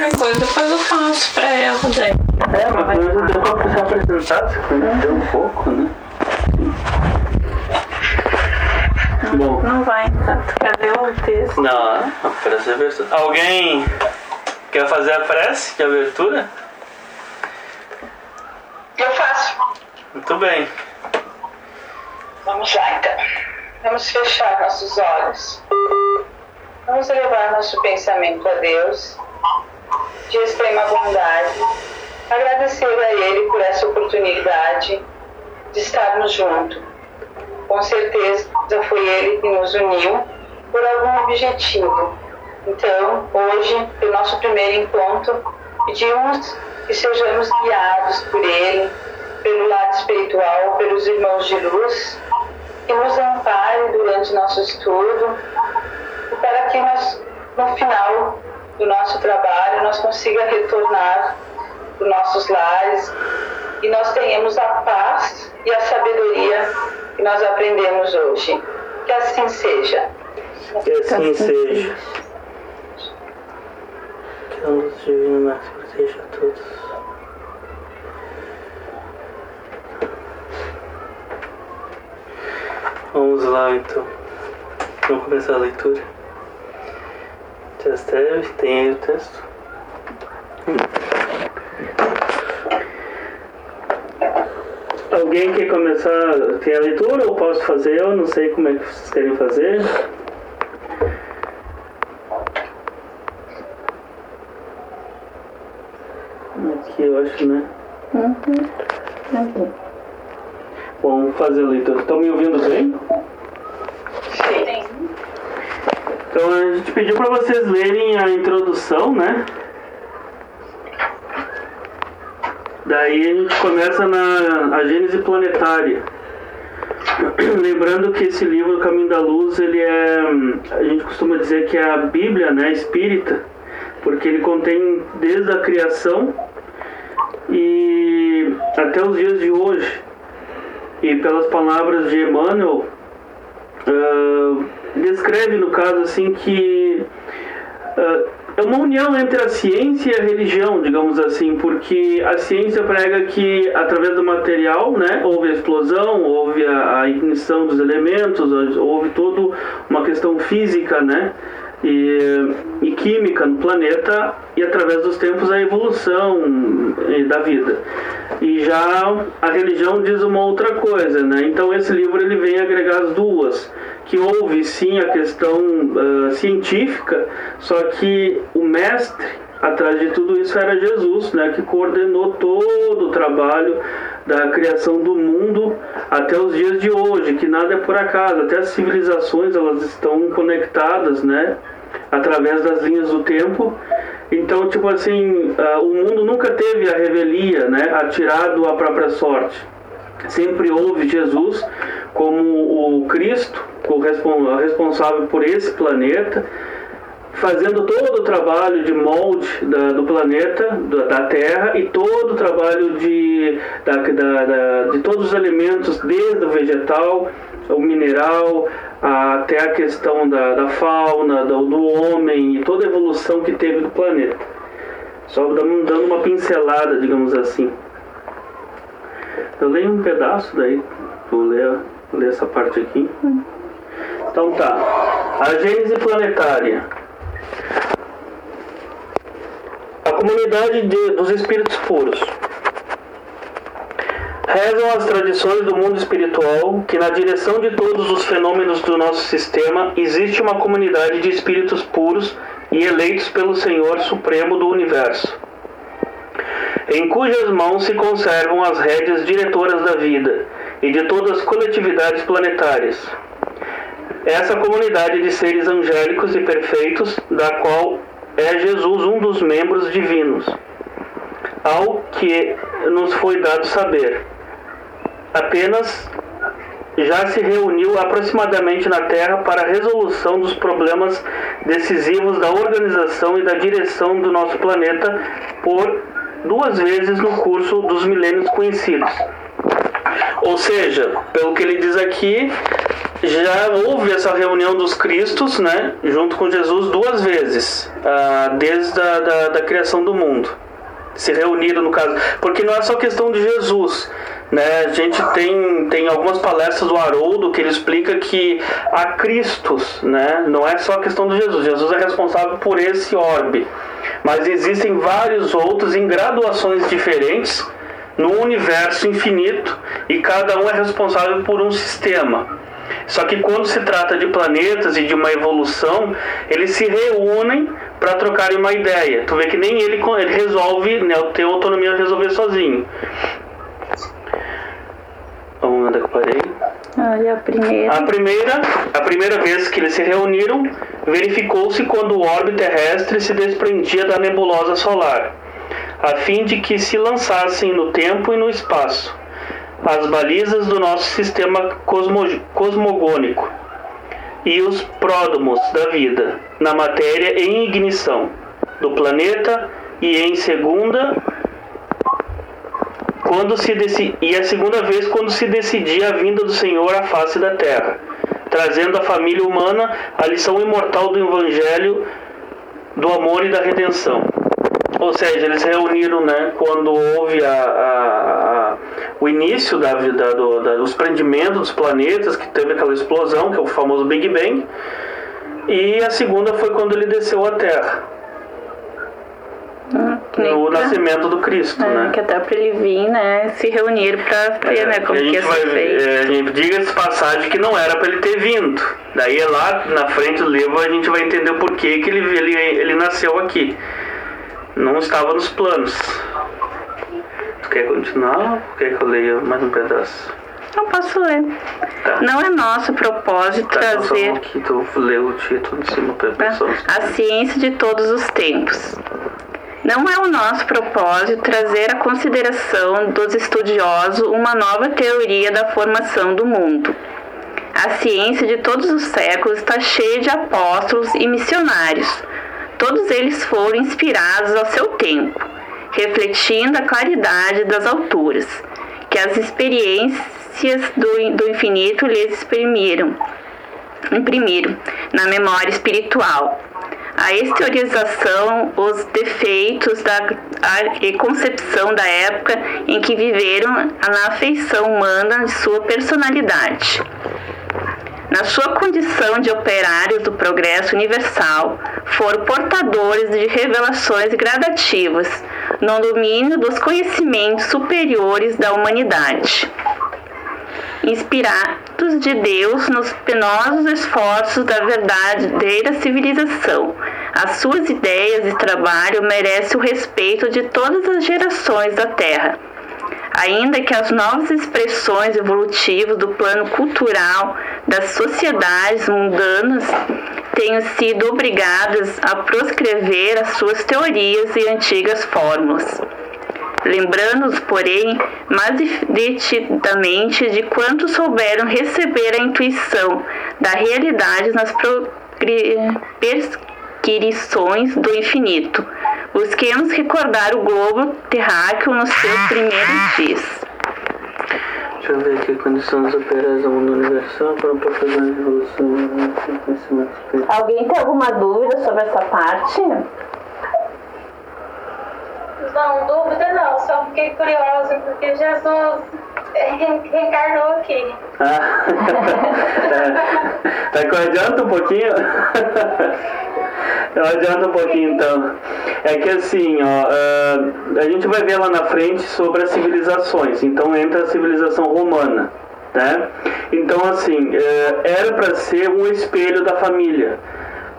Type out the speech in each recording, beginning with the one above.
qualquer coisa depois eu faço pra ela daí. É, mas pelo menos deu pra se apresentar, se conhecer um pouco, né? Bom, Não vai, então. Cadê o texto? não, a prece é abertura. Alguém quer fazer a prece de abertura? Eu faço. Muito bem. Vamos lá então. Vamos fechar nossos olhos. Vamos levar nosso pensamento a Deus de extrema bondade. Agradecer a Ele por essa oportunidade de estarmos juntos. Com certeza foi Ele que nos uniu por algum objetivo. Então, hoje, pelo nosso primeiro encontro, pedimos que sejamos guiados por Ele, pelo lado espiritual, pelos irmãos de luz, que nos ampare durante nosso estudo para que nós, no final do nosso trabalho, nós consiga retornar para os nossos lares e nós tenhamos a paz e a sabedoria que nós aprendemos hoje. Que assim seja. Que assim seja. Que a luz divina Max proteja a todos. Vamos lá então. Vamos começar a leitura. Tia Steve, tem aí o texto? Alguém quer começar? Tem a leitura ou posso fazer? Eu não sei como é que vocês querem fazer. Aqui eu acho, né? Vamos fazer a leitura. Estão me ouvindo bem? Sim. Então a gente pediu para vocês lerem a introdução, né? Daí a gente começa na a Gênese Planetária. Lembrando que esse livro, Caminho da Luz, ele é. A gente costuma dizer que é a Bíblia né, espírita, porque ele contém desde a criação e até os dias de hoje. E pelas palavras de Emmanuel, ah, descreve no caso assim que ah, é uma união entre a ciência e a religião, digamos assim, porque a ciência prega que através do material, né, houve a explosão, houve a, a ignição dos elementos, houve toda uma questão física, né, e, e química no planeta e através dos tempos a evolução da vida. E já a religião diz uma outra coisa, né? Então esse livro ele vem agregar as duas, que houve sim a questão ah, científica, só que o mestre atrás de tudo isso era Jesus, né, que coordenou todo o trabalho da criação do mundo até os dias de hoje, que nada é por acaso, até as civilizações elas estão conectadas, né, através das linhas do tempo. Então, tipo assim, ah, o mundo nunca teve a revelia, né, atirado à própria sorte. Sempre houve Jesus como o Cristo, o respon- responsável por esse planeta, fazendo todo o trabalho de molde da- do planeta, da, da Terra, e todo o trabalho de, da- da- de todos os elementos, desde o vegetal, o mineral, até a questão da, da fauna, do, do homem e toda a evolução que teve do planeta. Só dando, dando uma pincelada, digamos assim. Eu leio um pedaço daí, vou ler, ler essa parte aqui. Então tá. A Gênese planetária. A comunidade de- dos espíritos puros. Rezam as tradições do mundo espiritual que, na direção de todos os fenômenos do nosso sistema, existe uma comunidade de espíritos puros e eleitos pelo Senhor Supremo do Universo, em cujas mãos se conservam as rédeas diretoras da vida e de todas as coletividades planetárias. Essa comunidade de seres angélicos e perfeitos, da qual é Jesus um dos membros divinos, ao que nos foi dado saber. Apenas já se reuniu aproximadamente na Terra para a resolução dos problemas decisivos da organização e da direção do nosso planeta por duas vezes no curso dos milênios conhecidos. Ou seja, pelo que ele diz aqui, já houve essa reunião dos Cristos, né, junto com Jesus duas vezes, ah, desde a da, da criação do mundo. Se reuniram no caso, porque não é só questão de Jesus, né? A gente tem, tem algumas palestras do Haroldo que ele explica que há Cristos, né? Não é só a questão de Jesus. Jesus é responsável por esse orbe, mas existem vários outros em graduações diferentes no universo infinito e cada um é responsável por um sistema. Só que quando se trata de planetas e de uma evolução, eles se reúnem para trocarem uma ideia. Tu vê que nem ele, ele resolve, né, ter autonomia de resolver sozinho. Onde é que eu parei? Olha, a primeira. A primeira, a primeira vez que eles se reuniram, verificou-se quando o orbe terrestre se desprendia da nebulosa solar, a fim de que se lançassem no tempo e no espaço as balizas do nosso sistema cosmo, cosmogônico e os pródomos da vida na matéria em ignição do planeta e em segunda quando se e a segunda vez quando se decidia a vinda do Senhor à face da terra, trazendo à família humana a lição imortal do evangelho do amor e da redenção. Ou seja, eles se reuniram né, quando houve a, a, a, o início da, da, do, da, dos prendimentos dos planetas, que teve aquela explosão, que é o famoso Big Bang. E a segunda foi quando ele desceu à Terra. Hum, no pra, nascimento do Cristo, é, né? Que até para ele vir, né, se reunir para ver, é, né, como que ia feito. É, a gente diga-se passagem que não era para ele ter vindo. Daí lá na frente do livro a gente vai entender o porquê que ele, ele, ele nasceu aqui não estava nos planos. Tu quer continuar ou quer que eu leia mais um pedaço? Não posso ler. Tá. Não é nosso propósito tá, então trazer. Então, aqui, tu lê o título de cima para pessoas. A ciência de todos os tempos. Não é o nosso propósito trazer à consideração dos estudiosos uma nova teoria da formação do mundo. A ciência de todos os séculos está cheia de apóstolos e missionários Todos eles foram inspirados ao seu tempo, refletindo a claridade das alturas, que as experiências do, do infinito lhes exprimiram, imprimiram na memória espiritual. A exteriorização, os defeitos da a concepção da época em que viveram na afeição humana de sua personalidade na sua condição de operários do progresso universal, foram portadores de revelações gradativas no domínio dos conhecimentos superiores da humanidade. Inspirados de Deus nos penosos esforços da verdadeira civilização, as suas ideias e trabalho merecem o respeito de todas as gerações da Terra ainda que as novas expressões evolutivas do plano cultural das sociedades mundanas tenham sido obrigadas a proscrever as suas teorias e antigas fórmulas. Lembrando-os, porém, mais detidamente de quanto souberam receber a intuição da realidade nas prescrições do infinito, Busquemos recordar o globo terráqueo nos seus primeiros dias. Deixa eu ver aqui, condições operais do mundo universal para uma fazer uma evolução né? Alguém tem alguma dúvida sobre essa parte? Não, dúvida não, só fiquei curiosa porque Jesus reencarnou aqui. Ah, tá, tá adianta um pouquinho? Então adianta um pouquinho então. É que assim, ó, uh, a gente vai ver lá na frente sobre as civilizações. Então entra a civilização romana. Né? Então assim, uh, era para ser um espelho da família.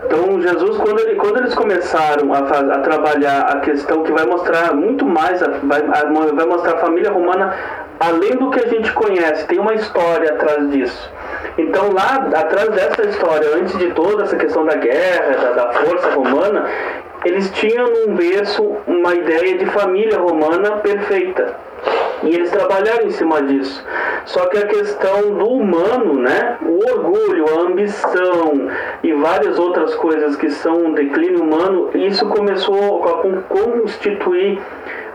Então Jesus, quando, ele, quando eles começaram a, faz, a trabalhar a questão que vai mostrar muito mais, a, vai, a, vai mostrar a família romana além do que a gente conhece, tem uma história atrás disso. Então lá atrás dessa história, antes de toda essa questão da guerra, da, da força romana, eles tinham num berço uma ideia de família romana perfeita. E eles trabalharam em cima disso. Só que a questão do humano, né? O orgulho, a ambição e várias outras coisas que são um declínio humano, isso começou a constituir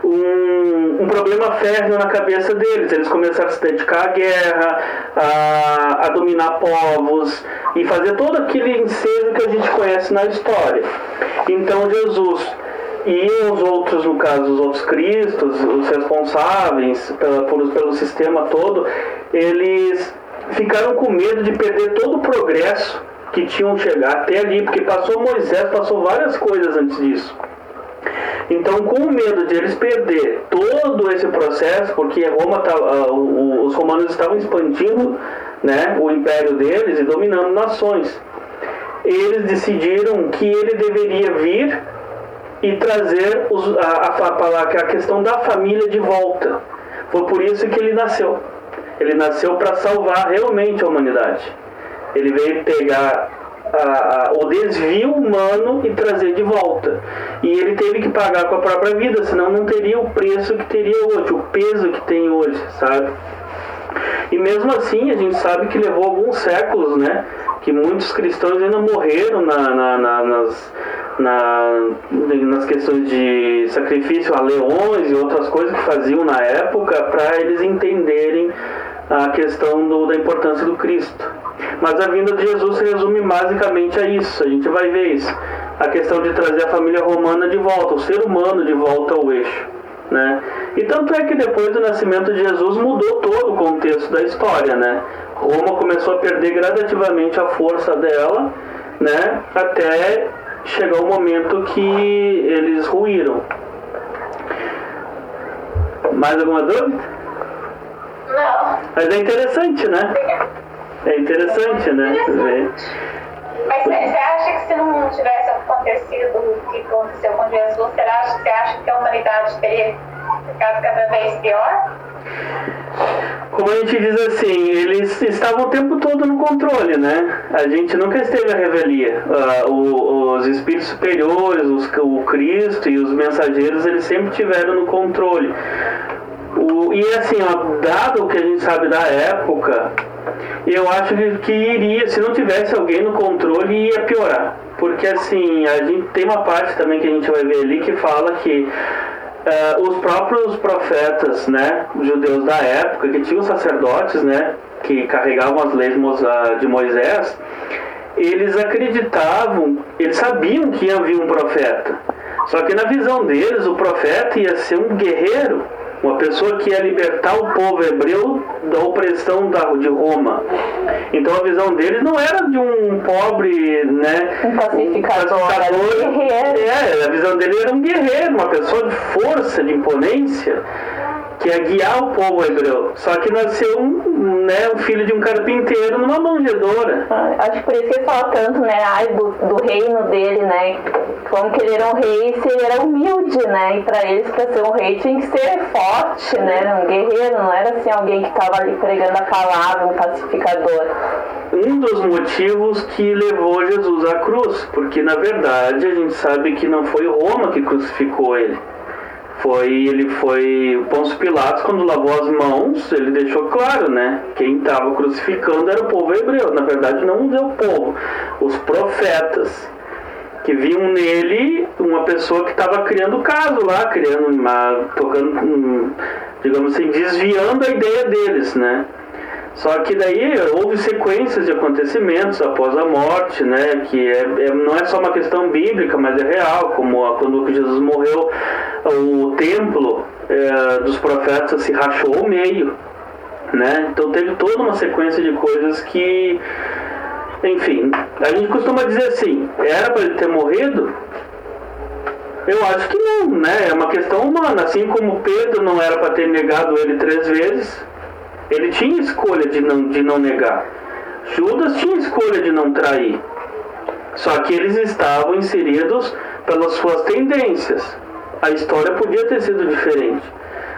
um, um, problema férreo na cabeça deles. Eles começaram a se dedicar à guerra, a, a dominar povos e fazer todo aquele ensejo que a gente conhece na história. Então Jesus e os outros, no caso, os outros cristos, os responsáveis pela, por, pelo sistema todo, eles ficaram com medo de perder todo o progresso que tinham chegado até ali, porque passou Moisés, passou várias coisas antes disso. Então, com medo de eles perder todo esse processo, porque Roma tá, uh, os romanos estavam expandindo né, o império deles e dominando nações, eles decidiram que ele deveria vir e trazer os, a, a, a, questão da família de volta. Foi por isso que ele nasceu. Ele nasceu para salvar realmente a humanidade. Ele veio pegar a, a, o desvio humano e trazer de volta. E ele teve que pagar com a própria vida, senão não teria o preço que teria hoje, o peso que tem hoje, sabe? E mesmo assim, a gente sabe que levou alguns séculos, né? Que muitos cristãos ainda morreram na, na, na, nas, nas questões de sacrifício a leões e outras coisas que faziam na época para eles entenderem a questão do, da importância do Cristo. Mas a vinda de Jesus se resume basicamente a isso. A gente vai ver isso. A questão de trazer a família romana de volta, o ser humano de volta ao eixo. Né? E tanto é que depois do nascimento de Jesus mudou todo o contexto da história. Né? Roma começou a perder gradativamente a força dela né? até chegar o momento que eles ruíram. Mais alguma dúvida? Não. Mas é interessante, né? É interessante, né? Mas você acha que se não tivesse acontecido o que aconteceu com Jesus, você acha, você acha que a humanidade teria ficado cada vez pior? Como a gente diz assim, eles estavam o tempo todo no controle, né? A gente nunca esteve à revelia. Uh, o, os espíritos superiores, os, o Cristo e os mensageiros, eles sempre tiveram no controle. O, e assim, ó, dado o que a gente sabe da época, eu acho que iria, se não tivesse alguém no controle, ia piorar. Porque assim, a gente tem uma parte também que a gente vai ver ali que fala que uh, os próprios profetas, né, judeus da época, que tinham sacerdotes, né, que carregavam as leis de Moisés, eles acreditavam, eles sabiam que ia vir um profeta. Só que na visão deles, o profeta ia ser um guerreiro uma pessoa que ia libertar o povo hebreu da opressão da, de Roma. Então a visão deles não era de um pobre, né? Um pacificador. Um pacificador é, a visão dele era um guerreiro, uma pessoa de força, de imponência que é guiar o povo hebreu. Só que nasceu um, né, um filho de um carpinteiro numa manjedora. Ah, acho que por isso que ele fala tanto, né, ai, do, do reino dele, né? Como que ele era um rei se ele era humilde, né? E para eles, para ser um rei, tinha que ser forte, né? Um guerreiro, não era assim alguém que estava ali pregando a palavra, um pacificador. Um dos motivos que levou Jesus à cruz, porque na verdade a gente sabe que não foi Roma que crucificou ele foi ele foi o Pôncio Pilatos quando lavou as mãos ele deixou claro né quem estava crucificando era o povo hebreu. Na verdade não o povo. Os profetas que viam nele uma pessoa que estava criando caso lá criando uma tocando digamos assim desviando a ideia deles né só que daí houve sequências de acontecimentos após a morte, né? Que é, é, não é só uma questão bíblica, mas é real, como quando Jesus morreu, o templo é, dos profetas se rachou ao meio, né? Então teve toda uma sequência de coisas que, enfim, a gente costuma dizer assim, era para ele ter morrido? Eu acho que não, né? É uma questão humana, assim como Pedro não era para ter negado ele três vezes, ele tinha escolha de não, de não negar. Judas tinha escolha de não trair. Só que eles estavam inseridos pelas suas tendências. A história podia ter sido diferente.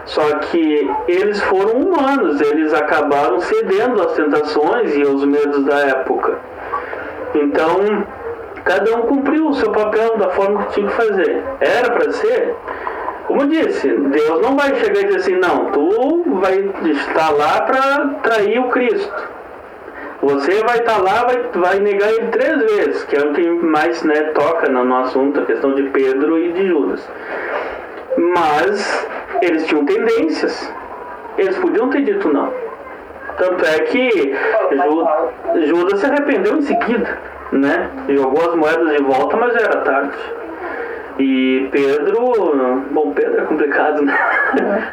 Só que eles foram humanos, eles acabaram cedendo às tentações e aos medos da época. Então, cada um cumpriu o seu papel da forma que tinha que fazer. Era para ser? Como disse, Deus não vai chegar e dizer assim, não, tu vai estar lá para trair o Cristo. Você vai estar lá, vai, vai negar ele três vezes, que é o que mais né, toca no, no assunto, a questão de Pedro e de Judas. Mas eles tinham tendências. Eles podiam ter dito não. Tanto é que Judas se arrependeu em seguida, né? Jogou as moedas de volta, mas já era tarde. E Pedro, bom, Pedro é complicado, né?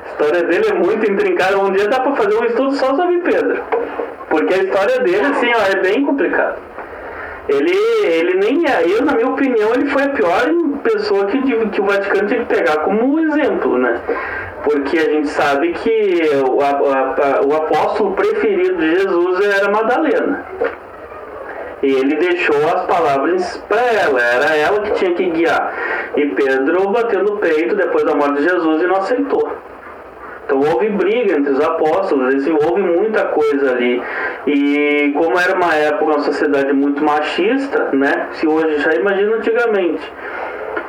A história dele é muito intrincada. Um dia dá pra fazer um estudo só sobre Pedro. Porque a história dele, assim, ó, é bem complicada. Ele, ele nem é, eu, na minha opinião, ele foi a pior pessoa que, que o Vaticano tinha que pegar como exemplo, né? Porque a gente sabe que o, a, o apóstolo preferido de Jesus era Madalena. E ele deixou as palavras para ela, era ela que tinha que guiar. E Pedro bateu no peito depois da morte de Jesus e não aceitou. Então houve briga entre os apóstolos, assim, houve muita coisa ali. E como era uma época, uma sociedade muito machista, né? Se hoje já imagina antigamente.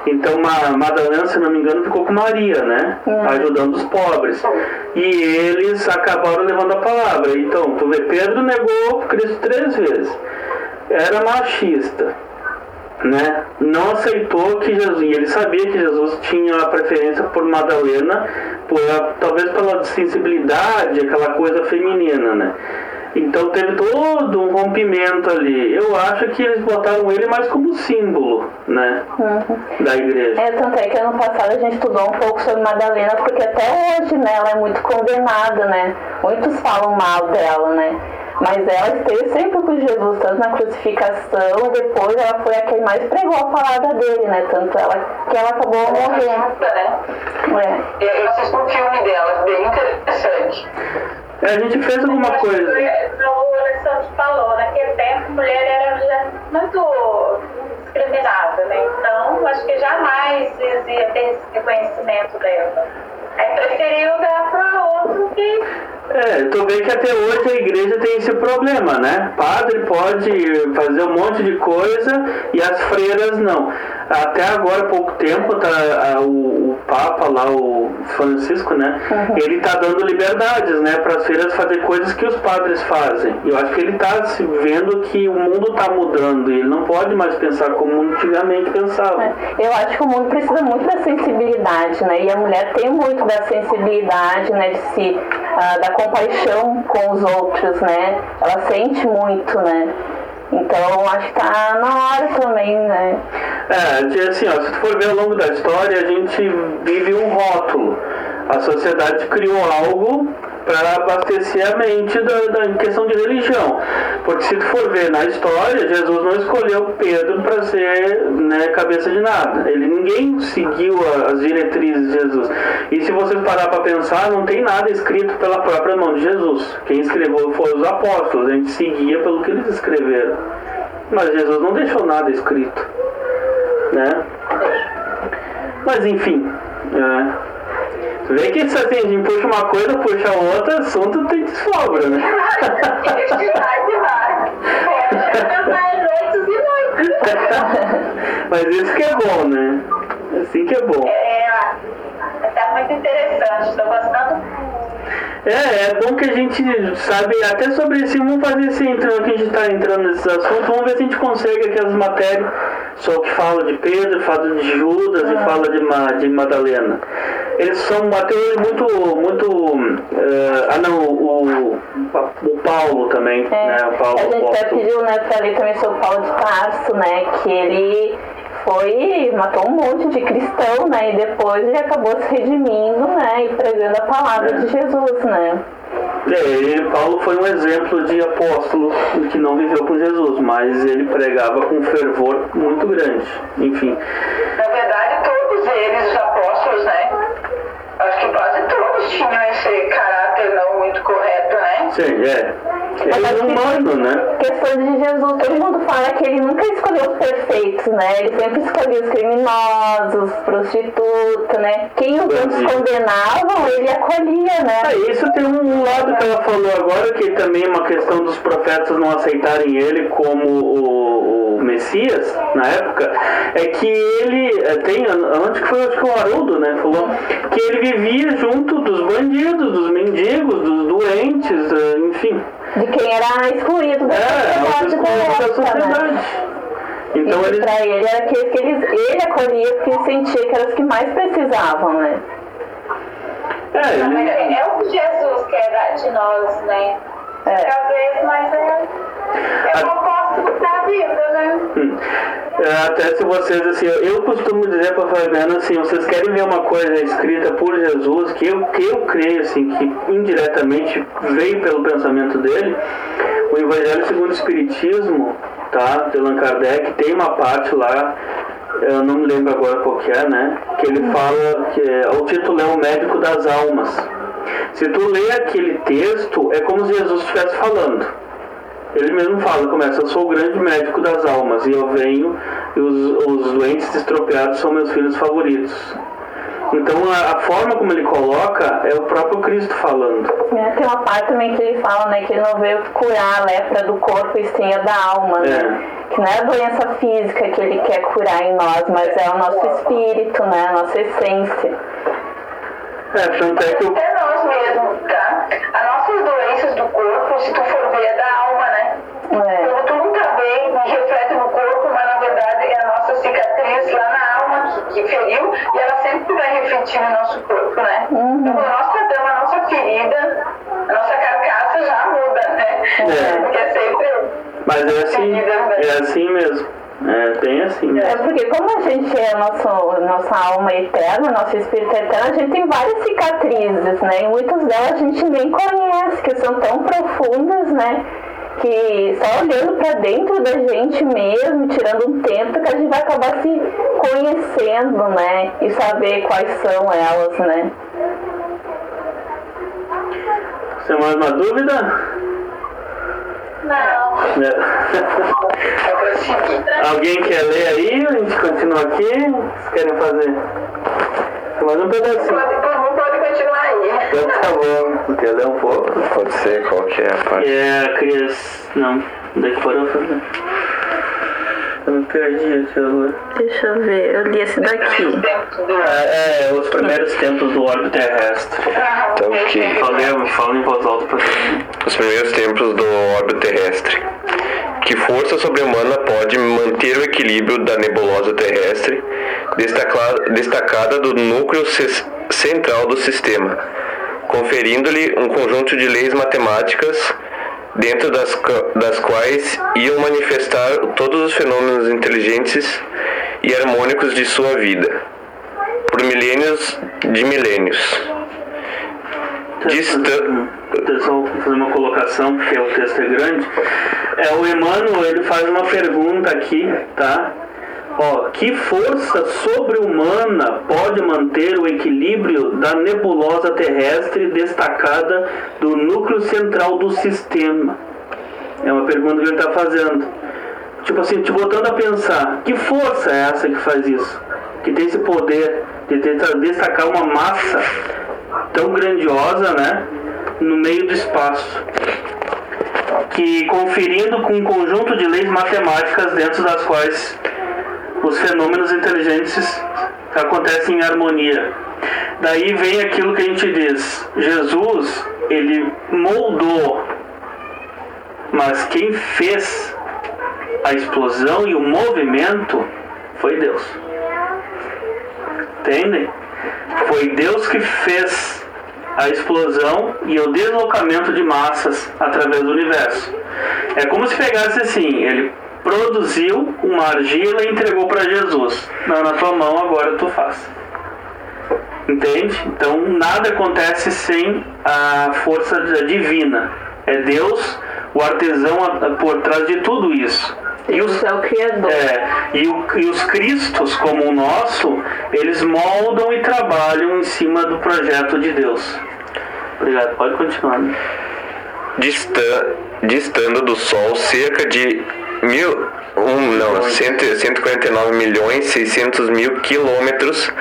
Então Madalena, se não me engano, ficou com Maria, né? Uhum. Ajudando os pobres. E eles acabaram levando a palavra. Então, tu vê, Pedro negou Cristo três vezes. Era machista né, não aceitou que Jesus, e ele sabia que Jesus tinha a preferência por Madalena, por, talvez pela sensibilidade, aquela coisa feminina, né. Então teve todo um rompimento ali. Eu acho que eles botaram ele mais como símbolo, né? Uhum. Da igreja. É, tanto é que ano passado a gente estudou um pouco sobre Madalena, porque até hoje, né, ela é muito condenada, né? Muitos falam mal dela, né? Mas ela esteve sempre com Jesus, tanto na crucificação, depois ela foi a quem mais pregou a palavra dele, né? Tanto ela que ela acabou morrendo. Né? É. Eu assisti um filme dela, bem interessante. É, a gente fez alguma coisa. O Alessandro falou, naquele tempo a mulher era muito discriminada, né? Então acho que jamais ia ter esse reconhecimento dela. Aí preferiu dar para outro que. É, tu vê que até hoje a igreja tem esse problema, né? Padre pode fazer um monte de coisa e as freiras não. Até agora, pouco tempo, tá, a, o, o, Papa lá, o Francisco, né? Uhum. Ele tá dando liberdades, né? Para as freiras fazer coisas que os padres fazem. Eu acho que ele tá se vendo que o mundo tá mudando e ele não pode mais pensar como antigamente pensava. É. Eu acho que o mundo precisa muito da sensibilidade, né? E a mulher tem muito da sensibilidade, né, de se uh, da compaixão com os outros, né? Ela sente muito, né? Então acho que tá na hora também, né? É, assim, ó, se tu for ver ao longo da história, a gente vive um rótulo. A sociedade criou algo para abastecer a mente da, da, em questão de religião. Porque se tu for ver na história, Jesus não escolheu Pedro para ser né, cabeça de nada. Ele ninguém seguiu as diretrizes de Jesus. E se vocês parar para pensar, não tem nada escrito pela própria mão de Jesus. Quem escreveu foram os apóstolos. A gente seguia pelo que eles escreveram. Mas Jesus não deixou nada escrito, né? Mas enfim. É, Vê que se assim, puxa uma coisa, puxa outra, assunto tem de sobra, né? Mas isso que é bom, né? Assim que é bom. É, tá muito interessante, estou gostando é, é bom que a gente sabe até sobre esse, vamos fazer esse entrando que a gente está entrando nesses assuntos, vamos ver se a gente consegue aquelas matérias, só que fala de Pedro, fala de Judas ah. e fala de, Ma, de Madalena. Eles são até muito, muito. Uh, ah não, o, o Paulo também, é. né? O Paulo, a gente até pediu né, para ler também sobre o Paulo de Tarso, né? Que ele foi, matou um monte de cristão, né? E depois ele acabou se redimindo, né? E pregando a palavra é. de Jesus, né? É, Paulo foi um exemplo de apóstolo que não viveu com Jesus, mas ele pregava com fervor muito grande. Enfim. Na verdade, todos eles, os apóstolos, né? Acho que quase todos tinham Sim, é. Ele é humano, né? Questão de Jesus, todo mundo fala que ele nunca escolheu os perfeitos, né? Ele sempre escolhia os criminosos, prostitutas, né? Quem os outros condenavam, ele acolhia, né? É, isso tem um lado que ela falou agora, que também é uma questão dos profetas não aceitarem ele como o Messias, na época, é que ele é, tem, onde que foi, acho que o Haroldo, né? Falou que ele vivia junto dos bandidos, dos mendigos, dos doentes, é, enfim de quem era excluído da é, sociedade. Da, da sociedade. Então e ele pra ele era aqueles que eles, ele acolhia porque sentia que eram os que mais precisavam, né? é, ele, é, é o que Jesus quer dar de nós, né? É. Vezes, mas é, é o oposto da vida, né? É, até se vocês, assim, eu costumo dizer para Fabiana, assim, vocês querem ver uma coisa escrita por Jesus, que eu, que eu creio, assim, que indiretamente veio pelo pensamento dele, o Evangelho segundo o Espiritismo, tá, de Allan Kardec, tem uma parte lá, eu não me lembro agora qual que é, né, que ele fala, que é, o título é O Médico das Almas. Se tu lê aquele texto, é como se Jesus estivesse falando. Ele mesmo fala, começa, eu sou o grande médico das almas e eu venho e os, os doentes estropiados são meus filhos favoritos. Então a, a forma como ele coloca é o próprio Cristo falando. É, tem uma parte também que ele fala, né, que ele não veio curar a lepra do corpo e sim a da alma, né? Que não é a doença física que ele quer curar em nós, mas é o nosso espírito, né? A nossa essência. É, tanto é que nós mesmos, tá? As nossas doenças do corpo, se tu for ver, é da alma, né? É. Quando tu não tá bem, reflete no corpo, mas na verdade é a nossa cicatriz lá na alma que, que feriu e ela sempre vai refletir no nosso corpo, né? Então quando nós tratamos a nossa ferida, a nossa carcaça já muda, né? É. Porque é sempre. mas é assim, é assim mesmo. É bem assim. É porque como a gente é nosso, nossa alma eterna, nosso espírito eterno, a gente tem várias cicatrizes, né? E muitas delas a gente nem conhece, que são tão profundas, né? Que só olhando pra dentro da gente mesmo, tirando um tempo, que a gente vai acabar se conhecendo, né? E saber quais são elas, né? Você mais uma dúvida? Não. Seguir. Alguém quer ler aí? A gente continua aqui? Vocês querem fazer? Mais um pedacinho. Pode, pode continuar aí. Então tá bom. Quer ler um pouco? Pode ser, qual que é a parte? É a criança. Não, daqui para eu fazer. Eu me perdi aqui agora. Deixa eu ver, eu li esse daqui. É, é, os primeiros tempos do orbe terrestre. Então, que Falei, fala em voz alta pra você. os primeiros tempos do orbe terrestre. Que força sobre-humana pode manter o equilíbrio da nebulosa terrestre, destaca- destacada do núcleo ce- central do sistema, conferindo-lhe um conjunto de leis matemáticas dentro das, das quais iam manifestar todos os fenômenos inteligentes e harmônicos de sua vida, por milênios de milênios. Distan- Só fazer uma colocação, porque o texto é grande. É, o Emmanuel, ele faz uma pergunta aqui, tá? Ó, que força sobre-humana pode manter o equilíbrio da nebulosa terrestre destacada do núcleo central do sistema? É uma pergunta que ele está fazendo. Tipo assim, te botando a pensar, que força é essa que faz isso? Que tem esse poder de destacar uma massa tão grandiosa, né? No meio do espaço. Que conferindo com um conjunto de leis matemáticas dentro das quais os fenômenos inteligentes acontecem em harmonia. Daí vem aquilo que a gente diz: Jesus, ele moldou, mas quem fez a explosão e o movimento foi Deus. Entendem? Foi Deus que fez a explosão e o deslocamento de massas através do universo. É como se pegasse assim, ele produziu uma argila e entregou para Jesus. Não, na tua mão agora tu faz. Entende? Então nada acontece sem a força divina. É Deus, o artesão por trás de tudo isso. E os, é o Criador. é, e, o- e os cristos, como o nosso, eles moldam e trabalham em cima do projeto de Deus. Obrigado, pode continuar. né? distan- distando do Sol cerca de mil, um, não, cento, 149 milhões 600 mil quilômetros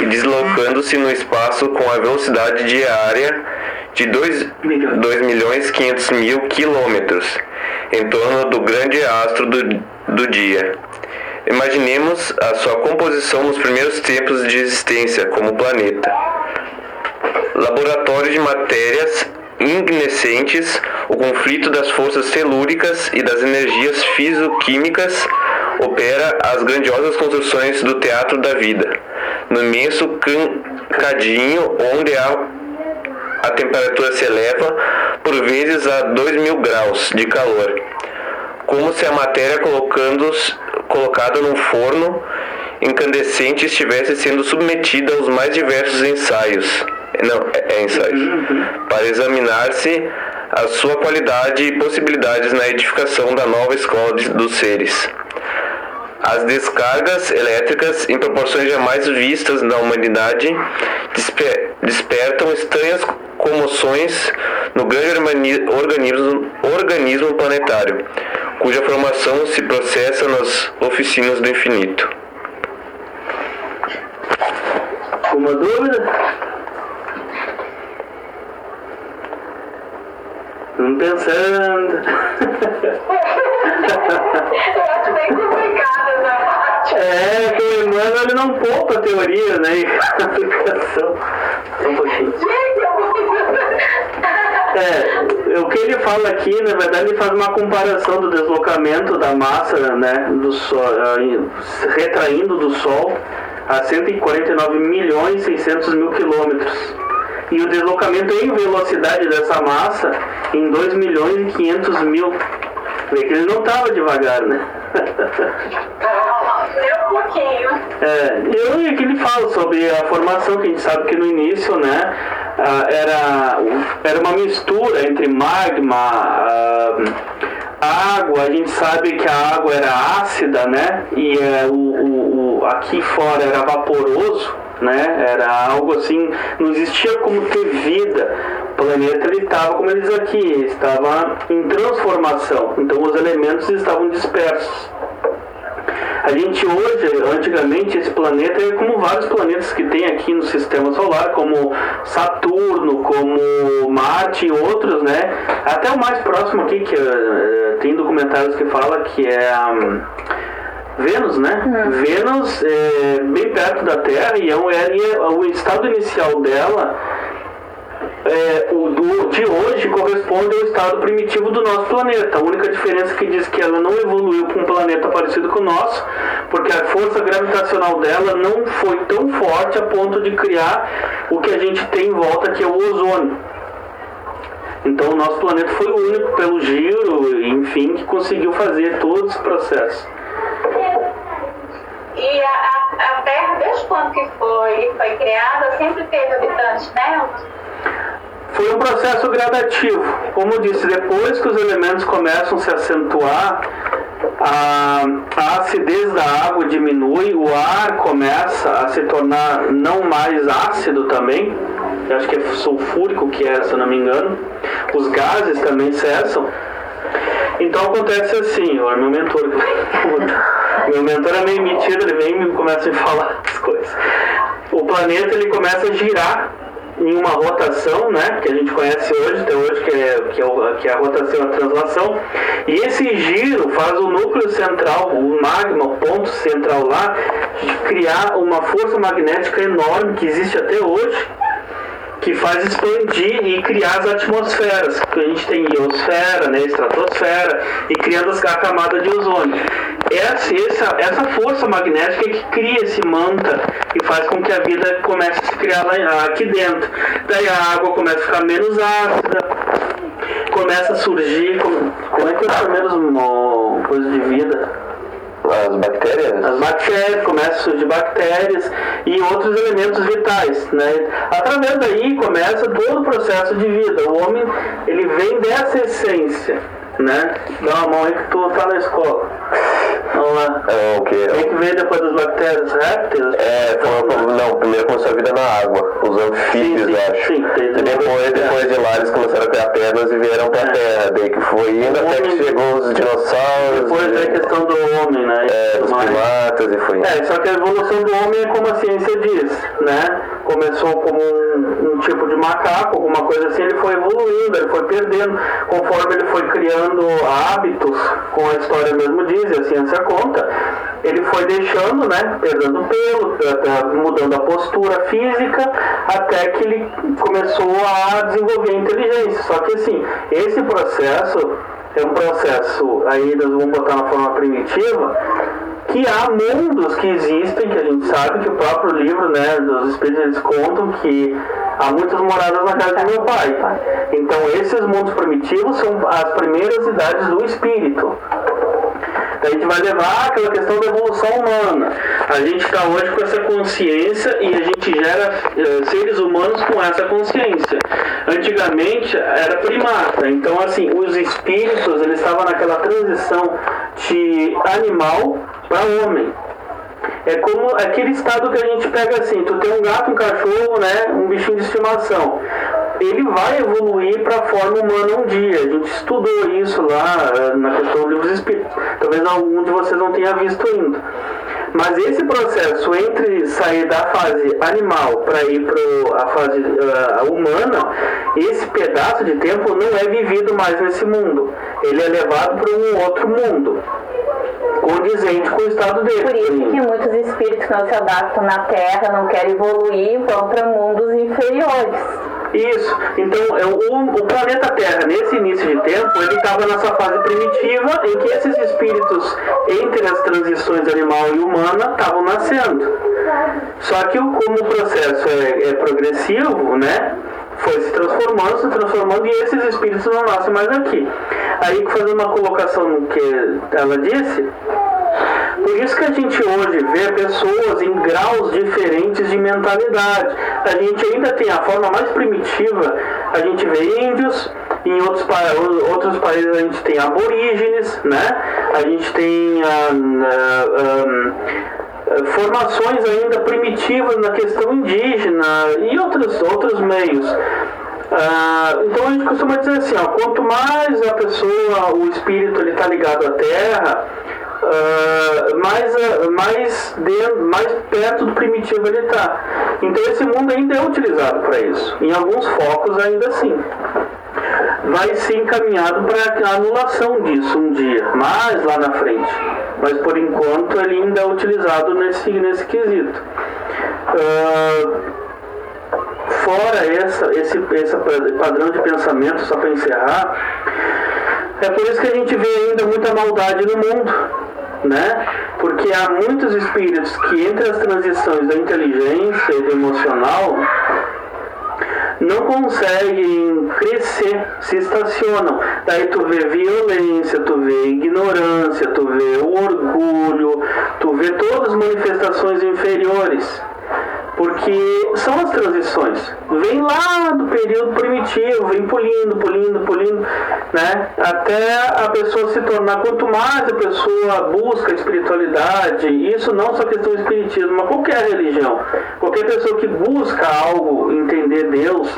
e deslocando-se no espaço com a velocidade diária de 2, Milhões. 2 milhões 500 mil quilômetros em torno do grande astro do, do dia. Imaginemos a sua composição nos primeiros tempos de existência como planeta laboratório de matérias ignescentes, o conflito das forças telúricas e das energias físico-químicas, opera as grandiosas construções do teatro da vida, no imenso cadinho onde a, a temperatura se eleva por vezes a 2 mil graus de calor, como se a matéria colocada num forno incandescente estivesse sendo submetida aos mais diversos ensaios. Não, é, é. Para examinar-se a sua qualidade e possibilidades na edificação da nova escola de, dos seres. As descargas elétricas, em proporções jamais vistas na humanidade, desper, despertam estranhas comoções no grande organismo, organismo planetário, cuja formação se processa nas oficinas do infinito. Alguma dúvida? Pensando. Eu acho bem complicado essa parte. É, que o Emmanuel ele não poupa a teoria, né? E aplicação. Só um pouquinho. Gente, eu É, o que ele fala aqui, na verdade, ele faz uma comparação do deslocamento da massa, né, do sol, retraindo do Sol a 149 milhões e 600 mil quilômetros. E o deslocamento em velocidade dessa massa em 2 milhões e 500 mil. Vê que ele não estava devagar, né? Um pouquinho. É, eu e aqui ele fala sobre a formação, que a gente sabe que no início, né, ah, era, era uma mistura entre magma, ah, água, a gente sabe que a água era ácida, né, e é, o, o, o, aqui fora era vaporoso, né, era algo assim, não existia como ter vida. O planeta ele estava, como ele diz aqui, estava em transformação, então os elementos estavam dispersos. A gente hoje, antigamente, esse planeta é como vários planetas que tem aqui no sistema solar, como Saturno, como Marte e outros, né? Até o mais próximo aqui, que uh, tem documentários que fala que é um, Vênus, né? Uhum. Vênus é bem perto da Terra e é, um, é o estado inicial dela é, o do, de hoje corresponde ao estado primitivo do nosso planeta. A única diferença que diz que ela não evoluiu para um planeta parecido com o nosso, porque a força gravitacional dela não foi tão forte a ponto de criar o que a gente tem em volta, que é o ozônio. Então o nosso planeta foi o único pelo giro, enfim, que conseguiu fazer todo esse processo. E a, a, a Terra, desde quando que foi, foi criada, sempre teve habitantes, né? Foi um processo gradativo. Como disse, depois que os elementos começam a se acentuar, a, a acidez da água diminui, o ar começa a se tornar não mais ácido também. Eu acho que é sulfúrico que é, se não me engano. Os gases também cessam. Então acontece assim, ó, meu mentor, meu mentor é meio metido, ele vem e começa a falar as coisas. O planeta ele começa a girar em uma rotação, né, que a gente conhece hoje, até hoje, que é, que, é, que é a rotação, a translação, e esse giro faz o núcleo central, o magma, o ponto central lá, criar uma força magnética enorme que existe até hoje, que faz expandir e criar as atmosferas, a gente tem iosfera, né, estratosfera, e criando a camada de ozônio. Essa, essa, essa força magnética que cria esse manta e faz com que a vida comece a se criar lá, aqui dentro. Daí a água começa a ficar menos ácida, começa a surgir, como, como é que é menos mo- coisa de vida? As bactérias? As bactérias, começam a surgir bactérias e outros elementos vitais, né? Através daí começa todo o processo de vida. O homem, ele vem dessa essência, né? Dá uma mão aí que tu tá na escola. Vamos lá. É o que? Quem que veio depois das bactérias? Répteis? É, foi, não, primeiro começou a vida na água, os anfíbios, Sim, sim, acho. sim, e depois, depois de lá eles começaram a criar pernas e vieram pra É. terra. Daí que foi indo até que chegou os dinossauros, Depois vem a questão do homem, né? é, tudo os mais. primatas e foi indo. É, só que a evolução do homem é como a ciência diz, né? Começou como um, tipo de macaco, alguma coisa assim, ele foi evoluindo, ele foi perdendo, conforme ele foi criando hábitos, como a história mesmo diz, a ciência conta, ele foi deixando, né? Perdendo pelo, tá- tá mudando a postura física, até que ele começou a desenvolver inteligência. Só que assim, esse processo é um processo, aí nós vamos botar na forma primitiva, que há mundos que existem, que a gente sabe que o próprio livro, né, dos Espíritos, eles contam que há muitas moradas na casa do meu pai. Então, esses mundos primitivos são as primeiras idades do espírito. A gente vai levar aquela questão da evolução humana. A gente está hoje com essa consciência e a gente gera uh, seres humanos com essa consciência. Antigamente era primata, então assim, os espíritos eles estavam naquela transição de animal para homem. É como aquele estado que a gente pega assim, tu tem um gato, um cachorro, né, um bichinho de estimação. Ele vai evoluir para a forma humana um dia. A gente estudou isso lá eh, na questão dos livros espíritos. Talvez algum de vocês não tenha visto ainda. Mas esse processo entre sair da fase animal para ir para a fase uh, humana, esse pedaço de tempo não é vivido mais nesse mundo. Ele é levado para um outro mundo condizente com o estado dele. Por isso que muitos espíritos não se adaptam na Terra, não querem evoluir, vão para mundos inferiores. Isso. Então, é, o, o, planeta Terra, nesse início de tempo, ele estava nessa fase primitiva em que esses espíritos, entre as transições animal e humana, estavam nascendo. Só que como o processo é, é progressivo, né? foi se transformando, se transformando e esses espíritos não nascem mais aqui. Aí, fazendo uma colocação que ela disse, por isso que a gente hoje vê pessoas em graus diferentes de mentalidade. A gente ainda tem a forma mais primitiva, a gente vê índios, em outros, outros países a gente tem aborígenes, né? A gente tem a, a, a, formações ainda primitivas na questão indígena e outros, outros meios. Uh, então a gente costuma dizer assim, ó, quanto mais a pessoa, o espírito está ligado à terra, uh, mais, uh, mais, dentro, mais perto do primitivo ele está. Então esse mundo ainda é utilizado para isso. Em alguns focos ainda assim. Vai ser encaminhado para a anulação disso um dia, mais lá na frente. Mas por enquanto ele ainda é utilizado nesse, nesse quesito. Uh, fora essa, esse, esse padrão de pensamento, só para encerrar, é por isso que a gente vê ainda muita maldade no mundo né? Porque há muitos espíritos que entre as transições da inteligência e do emocional não conseguem crescer, se estacionam. Daí tu vê violência, tu vê ignorância, tu vê orgulho, tu vê todas as manifestações inferiores porque são as transições. Vem lá do período primitivo, vem pulindo, pulindo, pulindo, né? Até a pessoa se tornar, quanto mais a pessoa busca a espiritualidade, isso não só questão do espiritismo, mas qualquer religião, qualquer pessoa que busca algo, entender Deus,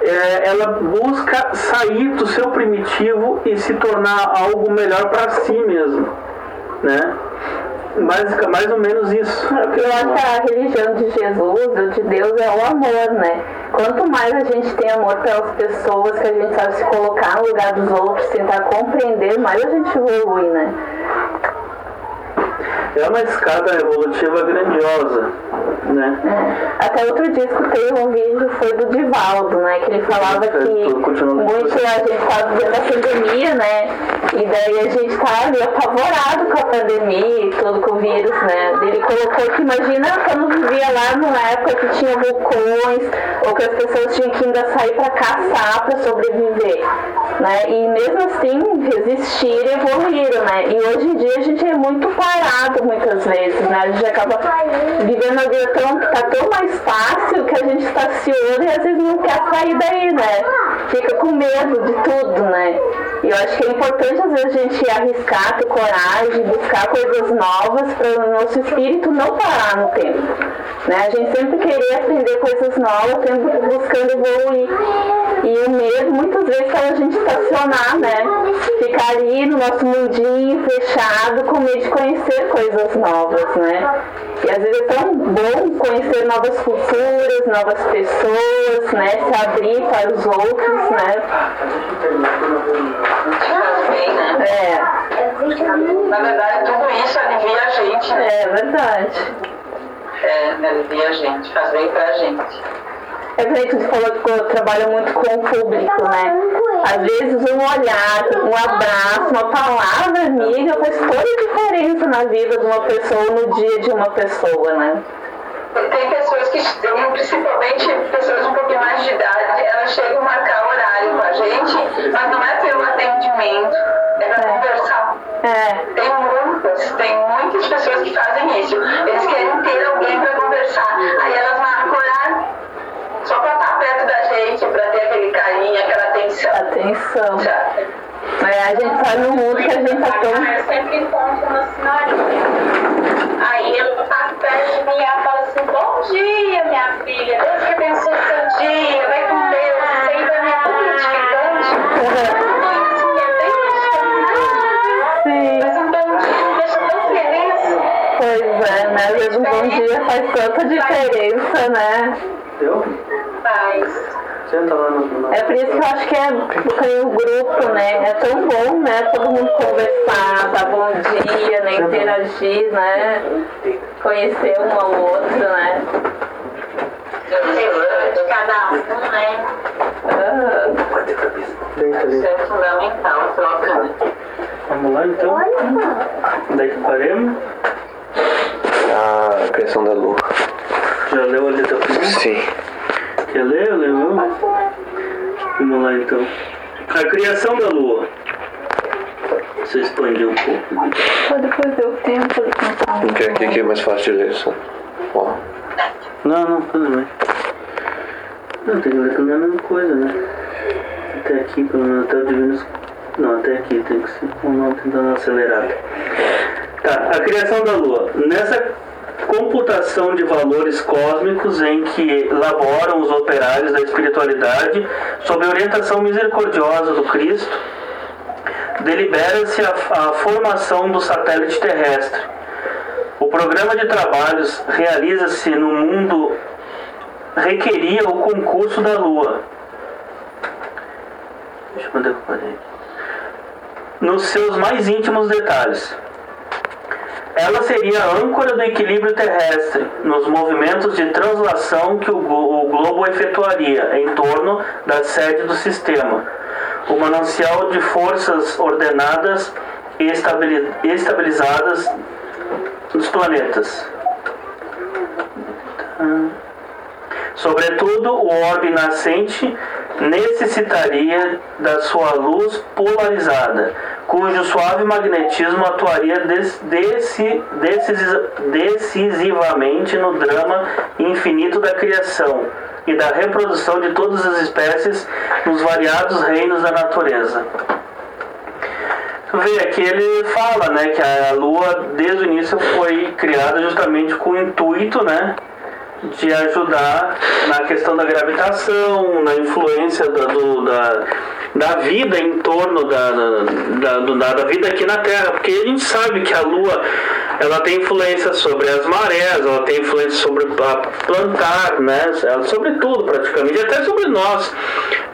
é, ela busca sair do seu primitivo e se tornar algo melhor para si mesmo, né? Mais, mais ou menos isso. Eu acho que a religião de Jesus, ou de Deus, é o amor, né? Quanto mais a gente tem amor pelas pessoas, que a gente sabe se colocar no lugar dos outros, tentar compreender, mais a gente evolui, né? É uma escada evolutiva grandiosa, né? É. Até outro dia escutei um vídeo, foi do Divaldo, né? Que ele falava que muito a gente estava vivendo a pandemia, né? E daí a gente tá ali apavorado com a pandemia e tudo com o vírus, né? Ele colocou que imagina quando vivia lá numa época que tinha vulcões, ou que as pessoas tinham que ainda sair para caçar para sobreviver. Né? E mesmo assim resistiram e evoluíram, né? E hoje em dia a gente é muito parado muitas vezes, né? A gente acaba vivendo uma vida tão, que tá tão mais fácil que a gente estaciona e às vezes não quer sair daí, né? Fica com medo de tudo, né? E eu acho que é importante às vezes a gente arriscar, ter coragem, buscar coisas novas para o nosso espírito não parar no tempo. Né? A gente sempre querer aprender coisas novas, sempre buscando evoluir. E o medo muitas vezes faz a gente estacionar, né? Ficar ali no nosso mundinho fechado com medo de conhecer coisas novas, né? E às vezes é tão bom conhecer novas culturas, novas pessoas, né? Se abrir para os outros, né? É. Na verdade, tudo isso alivia a gente, né? É verdade. É, alivia a gente, faz bem pra gente. É que a gente falou que trabalha muito com o público, né? Às vezes um olhar, um abraço, uma palavra amiga faz toda a diferença na vida de uma pessoa, no dia de uma pessoa, né? Tem pessoas que, principalmente pessoas um pouquinho mais de idade, elas chegam a marcar horário com a gente, mas não é pelo atendimento, é para É. conversar. É, Tem muitas, tem muitas pessoas que fazem isso. Eles querem ter alguém para conversar. Aí elas marcam só para estar perto da gente, para ter aquele carinho, aquela atenção. atenção. sabe? É, a gente tá num mundo que a gente tá tão. Eu sempre encontro uma senhorinha. Aí ela tá perto de mim e ela fala assim, bom dia, minha filha. Deus que abençoe o seu dia. Vai com Deus. Pra dia me deixa tão feliz. pois é, né? Às vezes um bom dia faz tanta diferença, né? Eu? Lá no. no- É por isso que eu acho que é porque o grupo, né? É tão bom, né? Todo mundo conversar, dar bom dia, né? Interagir, né? Conhecer um ao outro, né? de cada um, né? Ali. Isso é fundamental, troca. Vamos lá então. Onde é que paremos? A criação da lua. Já leu ali até o final? Sim. Quer ler? Leu? Vamos lá então. A criação da lua. Você expandiu um pouco. só depois deu tempo de contar. Não tem aqui que é mais fácil de ler. Só. Ó. Não, não, tudo bem. Não, tem que ler tudo a mesma coisa, né? Até aqui, pelo menos até o Divino. Não, até aqui tem que ser. Vamos lá, tentando acelerar. Tá, a criação da Lua. Nessa computação de valores cósmicos em que elaboram os operários da espiritualidade, sob a orientação misericordiosa do Cristo, delibera-se a, a formação do satélite terrestre. O programa de trabalhos realiza-se no mundo requeria o concurso da Lua. Deixa eu onde é. Nos seus mais íntimos detalhes. Ela seria a âncora do equilíbrio terrestre nos movimentos de translação que o glo- o globo efetuaria em torno da sede do sistema. O manancial de forças ordenadas e estabili- estabilizadas dos planetas. Sobretudo, o orbe nascente necessitaria da sua luz polarizada, cujo suave magnetismo atuaria des- decis- decisivamente no drama infinito da criação e da reprodução de todas as espécies nos variados reinos da natureza. Tu vê aqui ele fala, né, que a Lua desde o início foi criada justamente com o intuito, né, de ajudar na questão da gravitação, na influência da, do- da, da vida em torno da, da, da, da- da vida aqui na Terra, porque a gente sabe que a Lua ela tem influência sobre as marés, ela tem influência sobre plantar, né, sobre tudo praticamente, até sobre nós,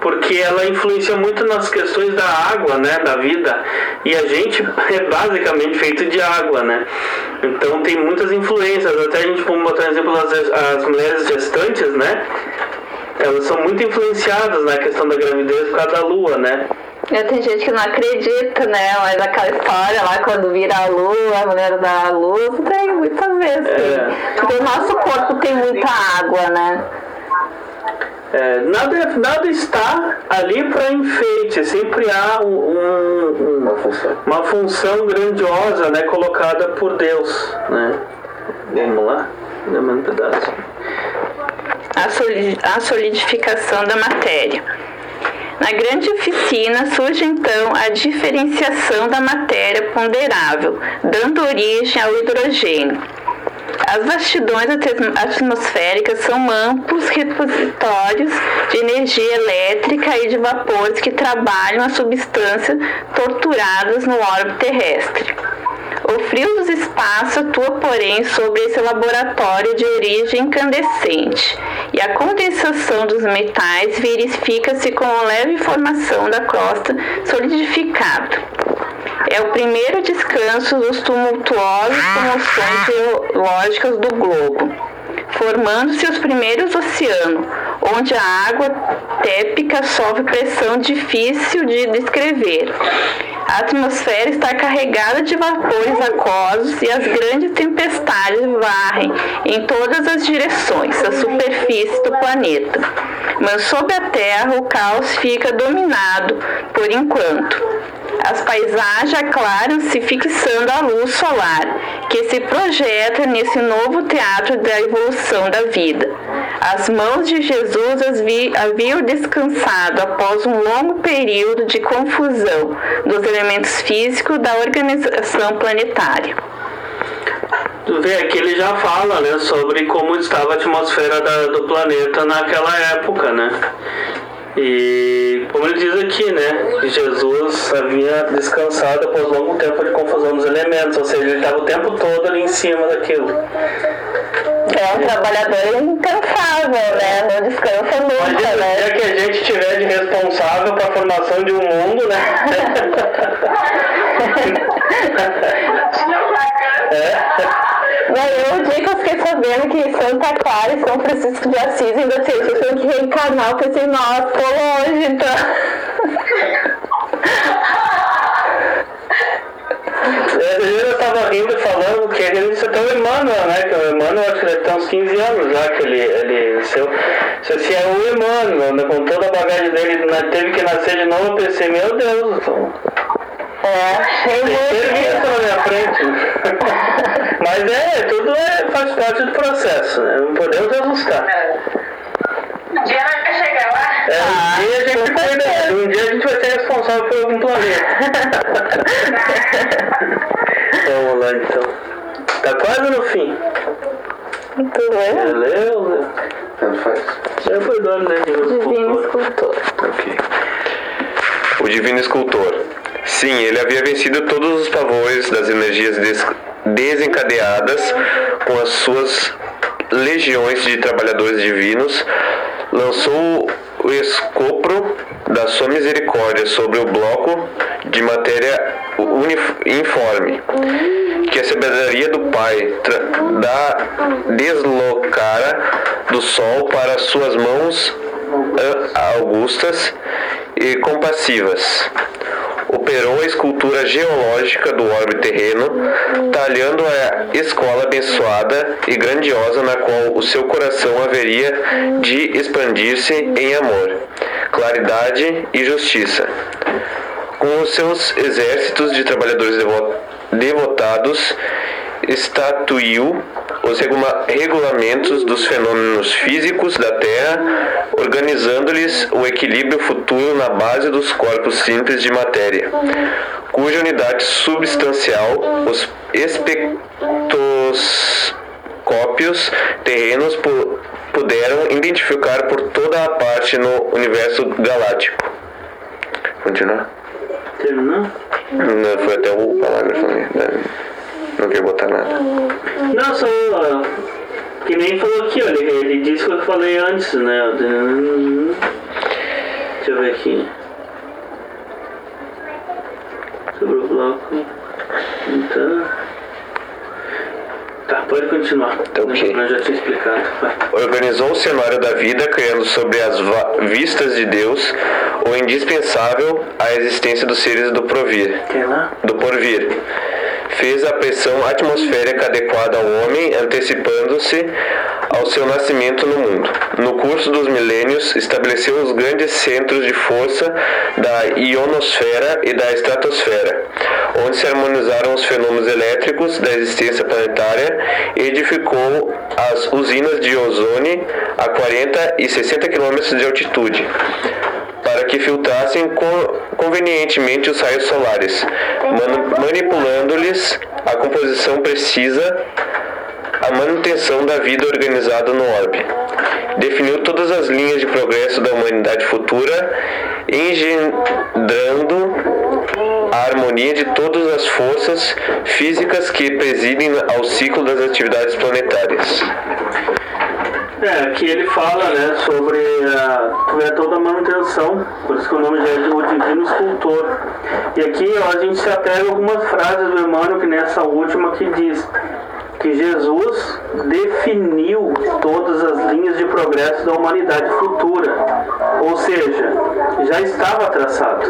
porque ela influencia muito nas questões da água, né, da vida, e a gente é basicamente feito de água, né, então tem muitas influências, até a gente pode botar um exemplo as, as mulheres gestantes, né, elas são muito influenciadas na questão da gravidez por causa da lua, né, É, tem gente que não acredita, né? Mas aquela história lá, quando vira a lua, a mulher dá a luz, tem muitas vezes. É. Porque o nosso corpo tem muita água, né? É, nada, nada está ali para enfeite, sempre há um- um- um- Uma função. uma função grandiosa né, colocada por Deus. Né? Vamos lá? Dá um pedaço. A soli- a solidificação da matéria. Na grande oficina surge então a diferenciação da matéria ponderável, dando origem ao hidrogênio. As vastidões atmosféricas são amplos repositórios de energia elétrica e de vapores que trabalham a substância torturadas no orbe terrestre. O frio dos espaços atua, porém, sobre esse laboratório de origem incandescente, e a condensação dos metais verifica-se com a leve formação da crosta solidificada. É o primeiro descanso dos tumultuosos comoções geológicas do globo, formando-se os primeiros oceanos, onde a água tépica sofre pressão difícil de descrever. A atmosfera está carregada de vapores aquosos e as grandes tempestades varrem em todas as direções a superfície do planeta. Mas sob a Terra o caos fica dominado por enquanto. As paisagens aclaram-se fixando a luz solar, que se projeta nesse novo teatro da evolução da vida. As mãos de Jesus haviam descansado após um longo período de confusão dos elementos físicos da organização planetária. Tu vê, aqui ele já fala né, sobre como estava a atmosfera da, do planeta naquela época, né? E como ele diz aqui, né? Que Jesus havia descansado após longo tempo de confusão dos elementos, ou seja, ele estava o tempo todo ali em cima daquilo. É um trabalhador incansável, né? Não descansa nunca, Imagina, né? dia que a gente tiver de responsável para a formação de um mundo, né? é. Não, eu, o dia que eu fiquei sabendo que Santa Clara e São Francisco de Assis ainda tinham que reencarnar, eu pensei, nossa, tô longe, então. Eu tava rindo falando que ele disse até o Emmanuel, né? Que o Emmanuel acho que ele tem uns 15 anos já, que ele, ele seu, se, se é o Emmanuel, né, com toda a bagagem dele, né, teve que nascer de novo, eu pensei, meu Deus, então. É, tem muito. na minha frente. Mas é, tudo é, faz parte do processo, né? Não podemos assustar. Um dia vai chegar lá. É, um dia a gente cuida, um dia a gente vai ser responsável por algum planeta. Vamos lá então. Tá quase no fim. Muito bem. Leu, né? Tanto faz. Já foi dono, né? Divino escultor. Ok. O Divino Escultor. Sim, ele havia vencido todos os pavores das energias des- desencadeadas com as suas legiões de trabalhadores divinos, lançou o escopro da sua misericórdia sobre o bloco de matéria unif- informe, que a sabedoria do Pai da deslocara do sol para suas mãos augustas e compassivas. Operou a escultura geológica do orbe terreno, talhando a escola abençoada e grandiosa na qual o seu coração haveria de expandir-se em amor, claridade e justiça. Com os seus exércitos de trabalhadores devo- devotados, estatuiu os regula- regulamentos dos fenômenos físicos da Terra, organizando-lhes o equilíbrio futuro na base dos corpos simples de matéria, cuja unidade substancial os espectroscópios terrenos pu- puderam identificar por toda a parte no universo galáctico. Continuar? Terminou? Não, foi até o parágrafo, né? Não queria botar nada. Não, só. Que nem falou aqui, olha, ele, ele disse o que eu falei antes, né? Deixa eu ver aqui. Sobre o bloco. Então. Tá, pode continuar. Tá ok. Eu já tinha explicado. Organizou o cenário da vida, criando sobre as vistas de Deus o indispensável à existência dos seres do provir, Quer do porvir. Fez a pressão atmosférica adequada ao homem, antecipando-se ao seu nascimento no mundo. No curso dos milênios, estabeleceu os grandes centros de força da ionosfera e da estratosfera, onde se harmonizaram os fenômenos elétricos da existência planetária e edificou as usinas de ozônio a 40 e 60 quilômetros de altitude para que filtrassem co- convenientemente os raios solares, manipulando-lhes a composição precisa a manutenção da vida organizada no orbe. Definiu todas as linhas de progresso da humanidade futura, engendrando a harmonia de todas as forças físicas que presidem ao ciclo das atividades planetárias. É, aqui ele fala, né, sobre a, tu vê toda a manutenção, por isso que o nome já é de o Divino Escultor. E aqui ó, a gente se apega a algumas frases do Emmanuel, que nessa última que diz que Jesus definiu todas as linhas de progresso da humanidade futura. ou seja, já estava traçado.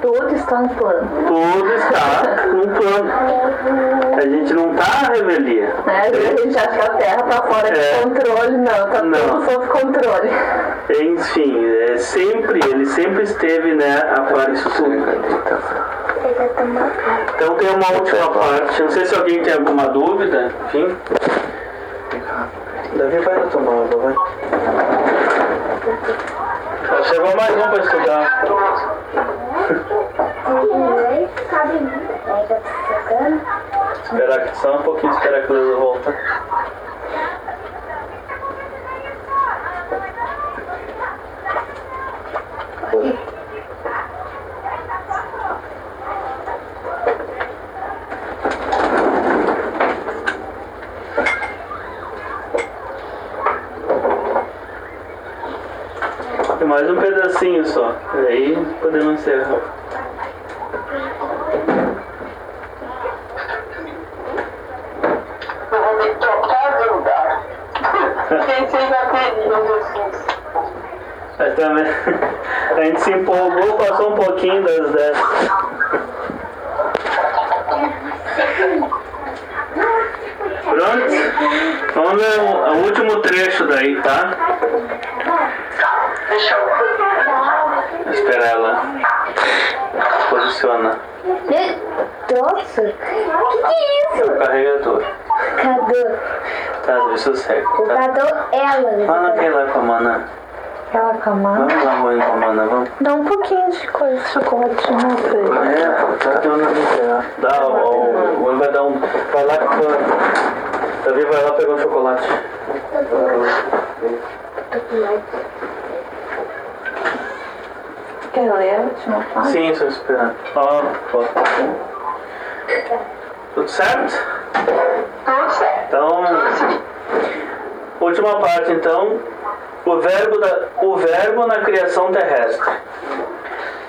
Tudo está no plano. Tudo está no plano. A gente não está à revelia. Né? A gente acha que a Terra está fora de É. controle, não, tá Não. tudo sob controle. Enfim, é sempre, ele sempre esteve né, a par disso tudo. Então tem uma última parte. Não sei se alguém tem alguma dúvida. Enfim. Davi vai tomar água, vai. Chegou mais um para estudar. Esperar que só um pouquinho, esperar que o Lula volta. Tem mais um pedacinho só. E aí podemos encerrar. Eu vou me trocar de lugar. Pensei na teria, Jesus. Mas também a gente se empolgou, passou um pouquinho das 10. Pronto? Vamos ver o, o último trecho daí, tá? Deixa eu. Espera ela. Posiciona Nossa, o que, que é isso? o carregador. Cadê? Sossego, O tá? cadê ela? Lá naquele lá com a mana. Ela calma. Vamos lá, mãe, com a mana, vamos. Dá um pouquinho de coisa de chocolate no freio. É, tá dando ali. Dá, ó, o, o, vai dar um. Vai lá que o Davi vai lá pegar o chocolate. Quer ler a última parte? Sim, estou esperando. Ó, ó. Tudo certo? Tudo certo. Então, última parte então, o verbo, da, o verbo na criação terrestre.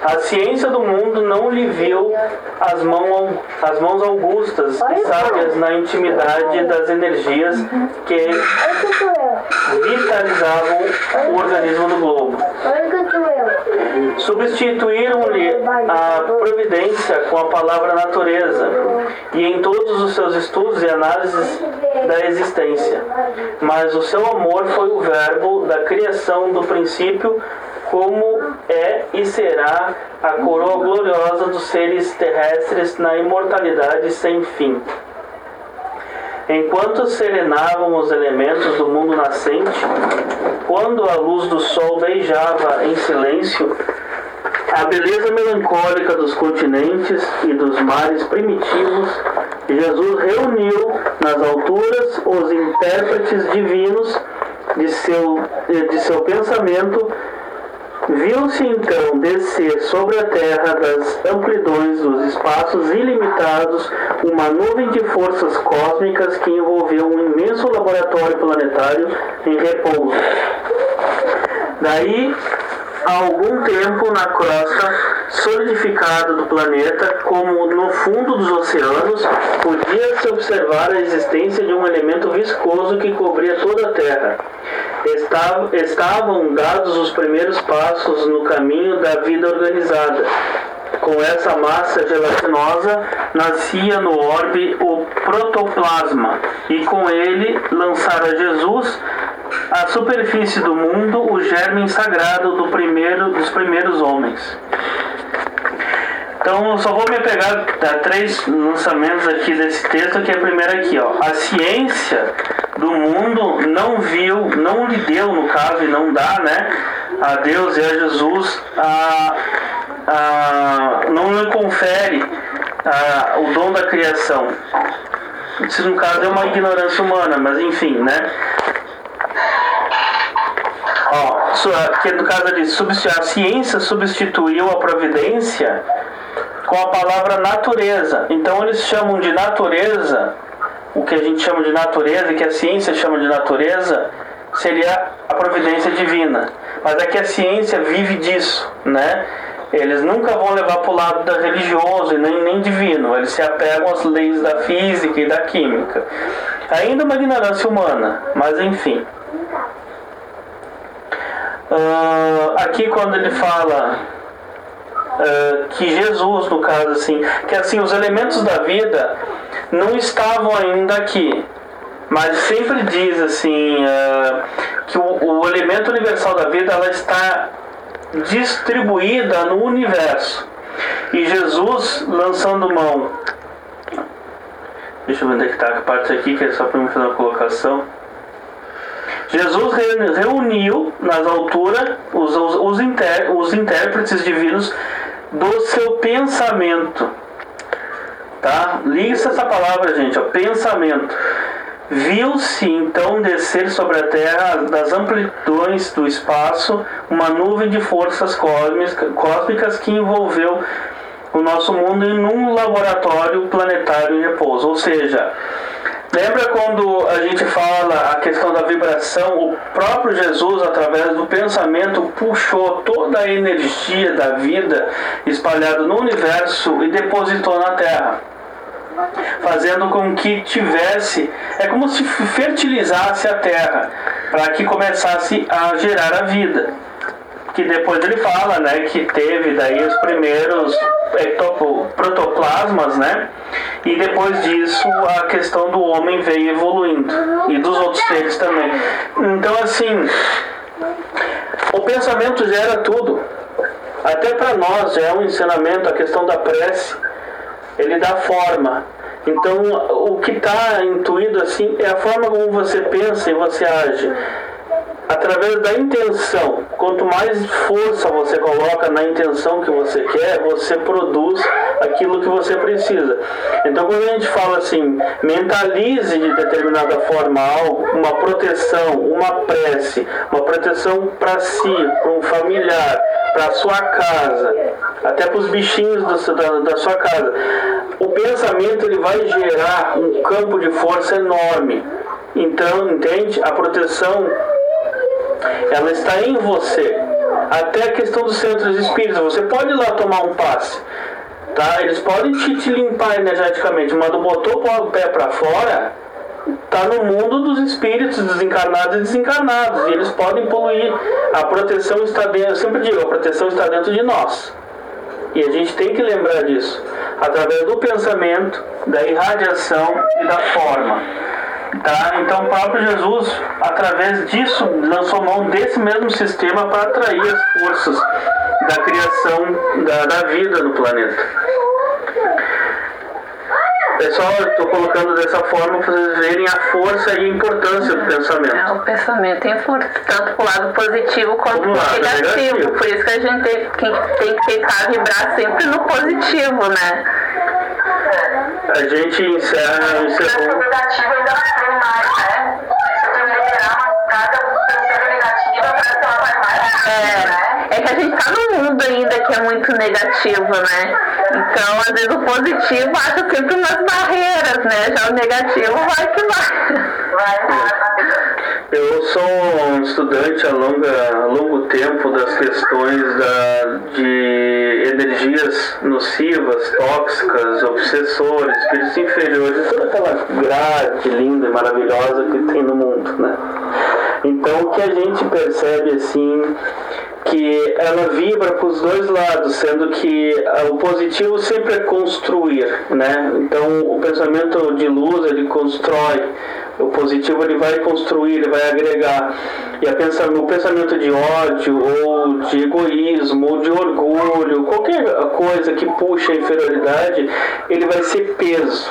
A ciência do mundo não lhe viu as, mão, as mãos augustas e sábias na intimidade das energias que vitalizavam o organismo do globo. Substituíram-lhe a providência com a palavra natureza e em todos os seus estudos e análises da existência. Mas o seu amor foi o verbo da criação do princípio, como é e será a coroa gloriosa dos seres terrestres na imortalidade sem fim. Enquanto serenavam os elementos do mundo nascente, quando a luz do sol beijava em silêncio, a beleza melancólica dos continentes e dos mares primitivos, Jesus reuniu nas alturas os intérpretes divinos de seu, de seu pensamento. Viu-se então descer sobre a terra das amplidões dos espaços ilimitados uma nuvem de forças cósmicas que envolveu um imenso laboratório planetário em repouso. Daí há algum tempo na crosta solidificada do planeta, como no fundo dos oceanos, podia-se observar a existência de um elemento viscoso que cobria toda a Terra. Estavam, dados os primeiros passos no caminho da vida organizada. Com essa massa gelatinosa nascia no orbe o protoplasma, e com ele lançara Jesus à superfície do mundo o germe sagrado do primeiro, dos primeiros homens. Então eu só vou me apegar a três lançamentos aqui desse texto, que é a primeira aqui, ó. A ciência do mundo não viu, não lhe deu, no caso, e não dá, né? A Deus e a Jesus a, a, não lhe confere a, o dom da criação. Isso no caso é uma ignorância humana, mas enfim, né? Ó, que no caso substi- a ciência substituiu a providência com a palavra natureza. Então eles chamam de natureza, o que a gente chama de natureza, que a ciência chama de natureza, seria a providência divina. Mas é que a ciência vive disso, né? Eles nunca vão levar para o lado da religioso e nem, nem divino. Eles se apegam às leis da física e da química. Ainda uma ignorância humana, mas enfim. uh, aqui quando ele fala uh, que Jesus, no caso assim, que assim os elementos da vida não estavam ainda aqui, mas sempre diz assim uh, que o, o, elemento universal da vida ela está distribuída no universo. E Jesus lançando mão deixa eu ver onde é que está a parte aqui que é só para me fazer uma colocação Jesus reuniu nas alturas os, os, os, inter, os intérpretes divinos do seu pensamento. Tá? Liga essa palavra, gente, ó, pensamento. Viu-se então descer sobre a terra das amplitudes do espaço uma nuvem de forças cósmicas que envolveu o nosso mundo em um laboratório planetário em repouso. Ou seja, Lembra quando a gente fala a questão da vibração? O próprio Jesus, através do pensamento, puxou toda a energia da vida espalhada no universo e depositou na Terra, fazendo com que tivesse, é como se fertilizasse a Terra, para que começasse a gerar a vida que depois ele fala, né, que teve daí os primeiros protoplasmas, né, e depois disso a questão do homem veio evoluindo e dos outros seres também. Então assim, o pensamento gera tudo. Até para nós é um ensinamento a questão da prece. Ele dá forma. Então o que está intuído assim é a forma como você pensa e você age através da intenção. Quanto mais força você coloca na intenção que você quer, você produz aquilo que você precisa. Então, quando a gente fala assim, mentalize de determinada forma algo, uma proteção, uma prece, uma proteção para si, para um familiar, para sua casa, até para os bichinhos do, da, da sua casa. O pensamento ele vai gerar um campo de força enorme. Então, entende? A proteção ela está em você. Até a questão dos centros espíritas, você pode ir lá tomar um passe. Tá? Eles podem te, te limpar energeticamente, mas botou o pé para fora, tá no mundo dos espíritos desencarnados e desencarnados. E eles podem poluir. A proteção está dentro, eu sempre digo, a proteção está dentro de nós. E a gente tem que lembrar disso. Através do pensamento, da irradiação e da forma. Tá? Então o próprio Jesus, através disso, lançou mão desse mesmo sistema para atrair as forças da criação da, da vida no planeta. Só estou colocando dessa forma para vocês verem a força e a importância do pensamento. É, o pensamento tem força, tanto para o lado positivo quanto para o negativo. negativo. Por isso que a gente tem, tem que tentar vibrar sempre no positivo, né? A gente encerra. encerrou. negativo ainda tem mais, né? Você tem que liberar uma carga pensando negativa para que ela vai mais. É, né? é que a gente tá num mundo ainda que é muito negativo, né? Então, às vezes o positivo acha sempre umas barreiras, né? Já o negativo vai que vai. Vai, vai. Eu sou um estudante há, longa, longo tempo das questões da, de energias nocivas, tóxicas, obsessores, espíritos inferiores, toda aquela grade linda e maravilhosa que tem no mundo, né? Então o que a gente percebe assim que ela vibra para os dois lados, sendo que o positivo sempre é construir, né? Então o pensamento de luz ele constrói, o positivo ele vai construir, ele vai agregar. E o pensamento de ódio ou de egoísmo ou de orgulho, qualquer coisa que puxa a inferioridade, ele vai ser peso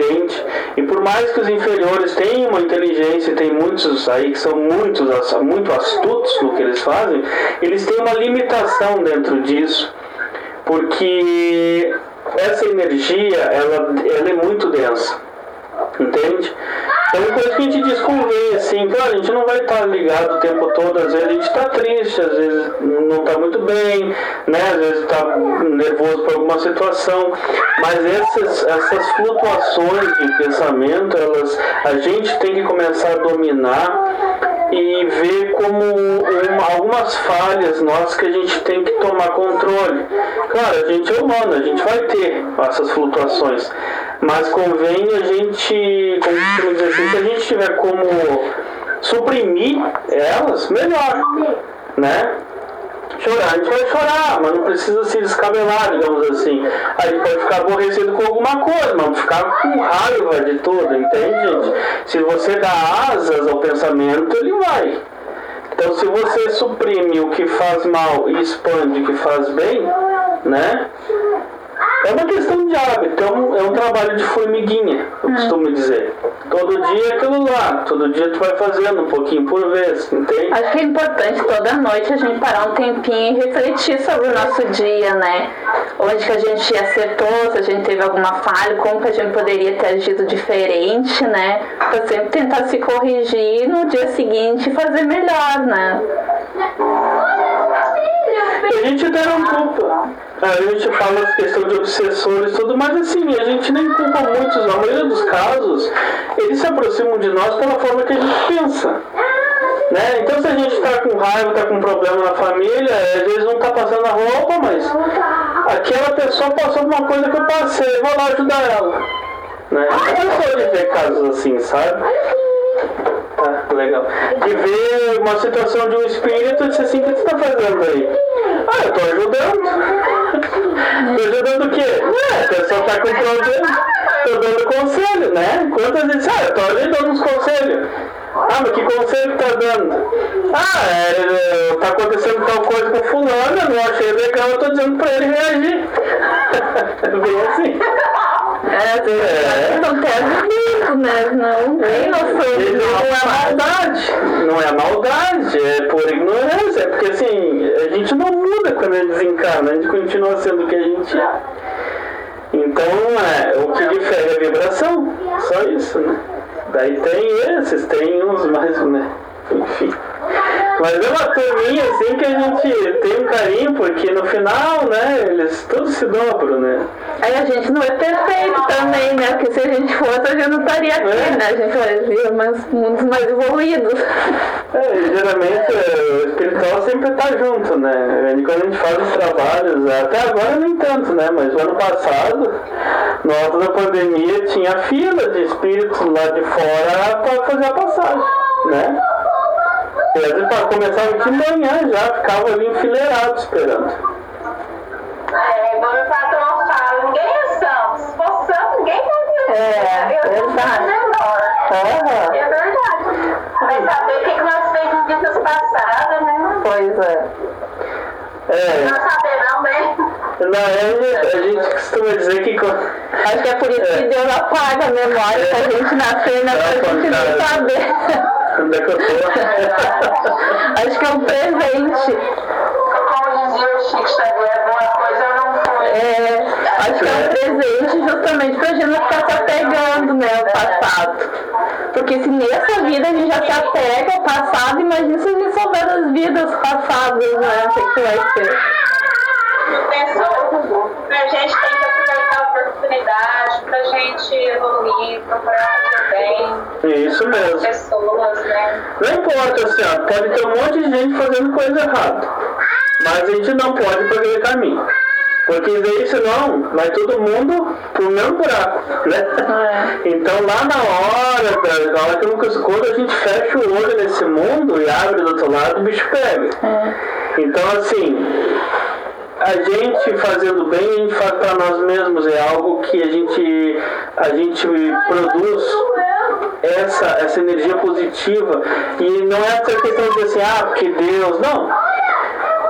entende? E por mais que os inferiores tenham uma inteligência, tem muitos aí que são muitos, muito astutos no que eles fazem, eles têm uma limitação dentro disso, porque essa energia ela, ela é muito densa, entende? Então, por isso que a gente diz convém, assim, claro, a gente não vai estar ligado o tempo todo, às vezes a gente está triste, às vezes não está muito bem, né? Às vezes está nervoso por alguma situação, mas essas, essas flutuações de pensamento, elas, a gente tem que começar a dominar e ver como uma, algumas falhas nossas que a gente tem que tomar controle. Claro, a gente é humano, a gente vai ter essas flutuações, mas convém a gente, como dizer assim, se a gente tiver como suprimir elas, melhor. né? Chorar, a gente vai chorar, mas não precisa se descabelar, digamos assim. A gente pode ficar aborrecido com alguma coisa, mas ficar com raiva de tudo, entende, gente? Se você dá asas ao pensamento, ele vai. Então, se você suprime o que faz mal e expande o que faz bem, né? É uma questão de hábito, é um, é um trabalho de formiguinha, eu costumo dizer. Todo dia é aquilo lá, todo dia tu vai fazendo um pouquinho por vez, entende? Acho que é importante toda noite a gente parar um tempinho e refletir sobre o nosso dia, né? Onde que a gente acertou, se a gente teve alguma falha, como que a gente poderia ter agido diferente, né? Pra sempre tentar se corrigir e no dia seguinte fazer melhor, né? E a gente até não culpa. A gente fala essa questão de obsessores e tudo, mas assim, a gente nem culpa muitos. Na maioria dos casos, eles se aproximam de nós pela forma que a gente pensa. Né? Então se a gente está com raiva, está com problema na família, às vezes não está passando a roupa, mas aquela pessoa passou por uma coisa que eu passei, vou lá ajudar ela. Né? Eu sou de ver casos assim, sabe? Tá, legal. De ver uma situação de um espírito e dizer assim, o que você está fazendo aí? Ah, eu tô ajudando. tô ajudando o quê? É, a pessoa tá com problema. Tô dando conselho, né? Quantas vezes, ah, eu tô ajudando uns conselhos. Ah, mas que conselho que tá dando? Ah, é, tá acontecendo tal coisa com fulano, eu não achei legal, eu tô dizendo pra ele reagir. É bem assim. É, é. acontece muito, né? Não tem noção Não é maldade, não é maldade, é por ignorância, é porque assim, a gente não muda quando a gente desencarna, a gente continua sendo o que a gente é. Então, é, o que difere é a vibração, só isso, né? Daí tem esses, tem uns mais, né? Enfim. Mas é uma turminha assim que a gente tem um carinho, porque no final, né, eles todos se dobram, né? Aí a gente não é perfeito também, né? Porque se a gente fosse, a gente não estaria aqui, É. né? A gente fazia mais mundos mais evoluídos. É, e geralmente é, o espiritual sempre tá junto, né? E quando a gente faz os trabalhos, até agora nem tanto, né? Mas ano passado, no alto da pandemia, tinha fila de espíritos lá de fora para fazer a passagem, né? E às vezes pra- começava de manhã já, ficava ali enfileirado esperando. É, igual meu patrão fala, ninguém é santo. Se for santo, ninguém pode É, Eu verdade. Aham. É verdade. Vai saber o que que nós fez em vidas passadas, né? Pois é. É, Não saber não, né? na época a gente costuma dizer que. Acho que é por isso que É. Deus apaga a memória pra gente nascer, né? Pra gente não saber. Onde é que eu tô? Acho que é um presente. Como dizia o Chico Xavier, boa coisa eu não fui. É, acho que é um presente justamente pra gente não ficar se apegando, né, ao passado. Porque se nessa vida a gente já se apega ao passado, imagina se a gente souber das vidas passadas, né? O que, que vai ser? Pensou, a gente tem que a oportunidade pra gente evoluir, procurar fazer bem, É isso mesmo. pessoas, né? Não importa, assim, ó, pode ter um monte de gente fazendo coisa errada. Mas a gente não pode ir por aquele caminho. Porque daí senão vai todo mundo pro mesmo buraco, né? Então lá na hora, na hora que nunca escuta, a gente fecha o olho nesse mundo e abre do outro lado, o bicho pega. Então assim, a gente fazendo bem, para nós mesmos, é algo que a gente, a gente produz essa, essa energia positiva. E não é essa questão de assim, ah, porque Deus. Não.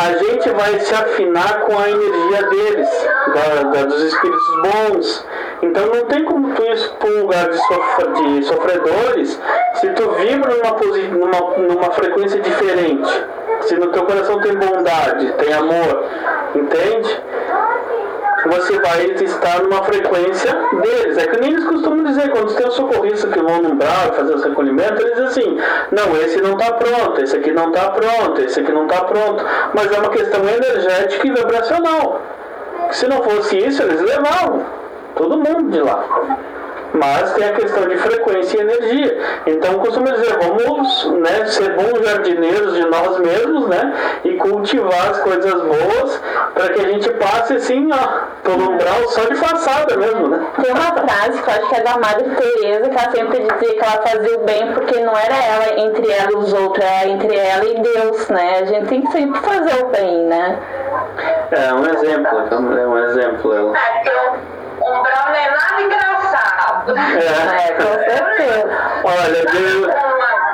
A gente vai se afinar com a energia deles, da- da- dos espíritos bons. Então não tem como tu ir para um lugar de, sofre- de sofredores se tu vibra numa, numa, numa frequência diferente. Se no teu coração tem bondade, tem amor, entende? você vai estar numa frequência deles. É que nem eles costumam dizer, quando tem os socorristas que vão no umbral fazer os recolhimentos, eles dizem assim, não, esse não está pronto, esse aqui não está pronto, esse aqui não está pronto. Mas é uma questão energética e vibracional. Se não fosse isso, eles levavam todo mundo de lá. Mas tem a questão de frequência e energia. Então costumo dizer, vamos né, ser bons jardineiros de nós mesmos, né? E cultivar as coisas boas para que a gente passe assim, ó, pelo umbral só de façada mesmo, né? Tem uma frase que eu acho que é da Madre Teresa, que ela sempre dizia que ela fazia o bem porque não era ela entre ela e os outros, era entre ela e Deus, né? A gente tem que sempre fazer o bem, né? É um exemplo, é um exemplo. Ela. É, porque o umbral não é nada engraçado. É, com certeza. Olha,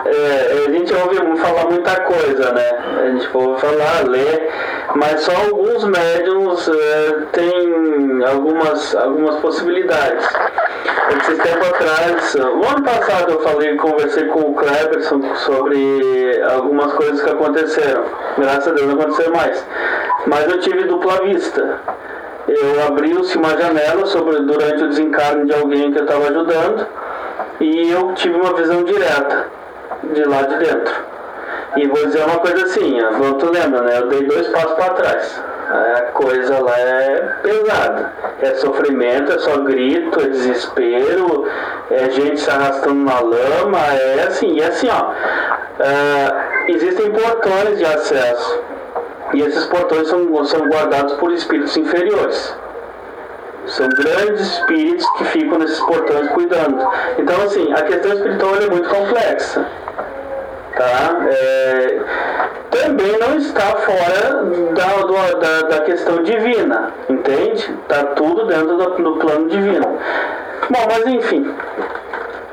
é, a gente ouve falar muita coisa, né? A gente ouve falar, ler, mas só alguns médiums é, têm algumas, algumas possibilidades. Esse tempo atrás, o ano passado eu falei, conversei com o Kleberson sobre algumas coisas que aconteceram. Graças a Deus não aconteceu mais. Mas eu tive dupla vista. Eu abriu-se uma janela sobre, durante o desencarne de alguém que eu estava ajudando e eu tive uma visão direta de lá de dentro. E vou dizer uma coisa assim, tu lembra, né? Eu dei dois passos para trás. A coisa lá é pesada. É sofrimento, é só grito, é desespero, é gente se arrastando na lama, é assim, e assim, ó. é, existem portões de acesso. E esses portões são, são guardados por espíritos inferiores. São grandes espíritos que ficam nesses portões cuidando. Então, assim, a questão espiritual é muito complexa. Tá? É, também não está fora da, da, da questão divina, entende? Está tudo dentro do, do plano divino. Bom, mas enfim,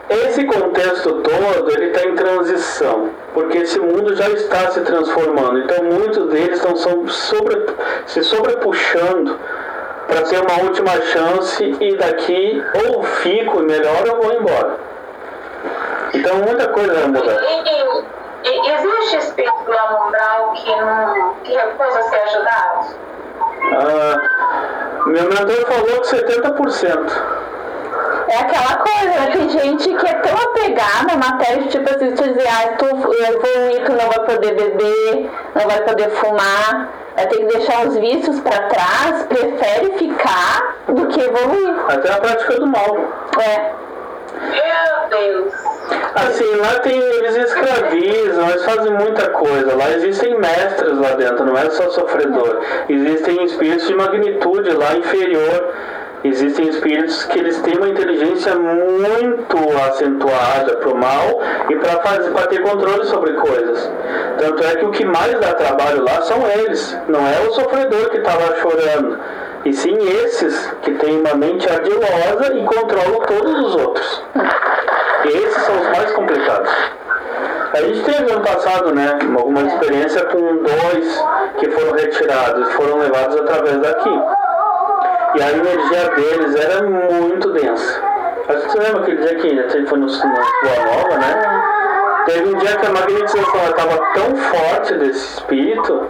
esse contexto todo ele está em transição, porque esse mundo já está se transformando. Então muitos deles estão so- sobre, se sobrepuxando para ter uma última chance e daqui ou fico melhor ou vou embora. Então muita coisa vai mudar. E, e- existe espírito umbral que, não, que recusa ser ajudado? Ah, meu mentor falou que 70%. É aquela coisa, né? Tem gente que é tão apegada à matéria, tipo assim, tu dizer, ah, tu evoluir, tu não vai poder beber, não vai poder fumar, vai ter que deixar os vícios pra trás, prefere ficar do que evoluir. Até a prática do mal. É. Meu Deus. Assim, lá tem, eles escravizam, eles fazem muita coisa. Lá existem mestres lá dentro, não é só sofredor. Existem espíritos de magnitude lá inferior. Existem espíritos que eles têm uma inteligência muito acentuada para o mal e para ter controle sobre coisas. Tanto é que o que mais dá trabalho lá são eles, não é o sofredor que está lá chorando. E sim esses que têm uma mente ardilosa e controlam todos os outros. Esses são os mais complicados. A gente teve ano passado, né, alguma experiência com dois que foram retirados, foram levados através daqui. E a energia deles era muito densa. Acho que você lembra aquele dia que a gente foi no, Rua Nova, né? Teve um dia que a magnetização estava tão forte desse espírito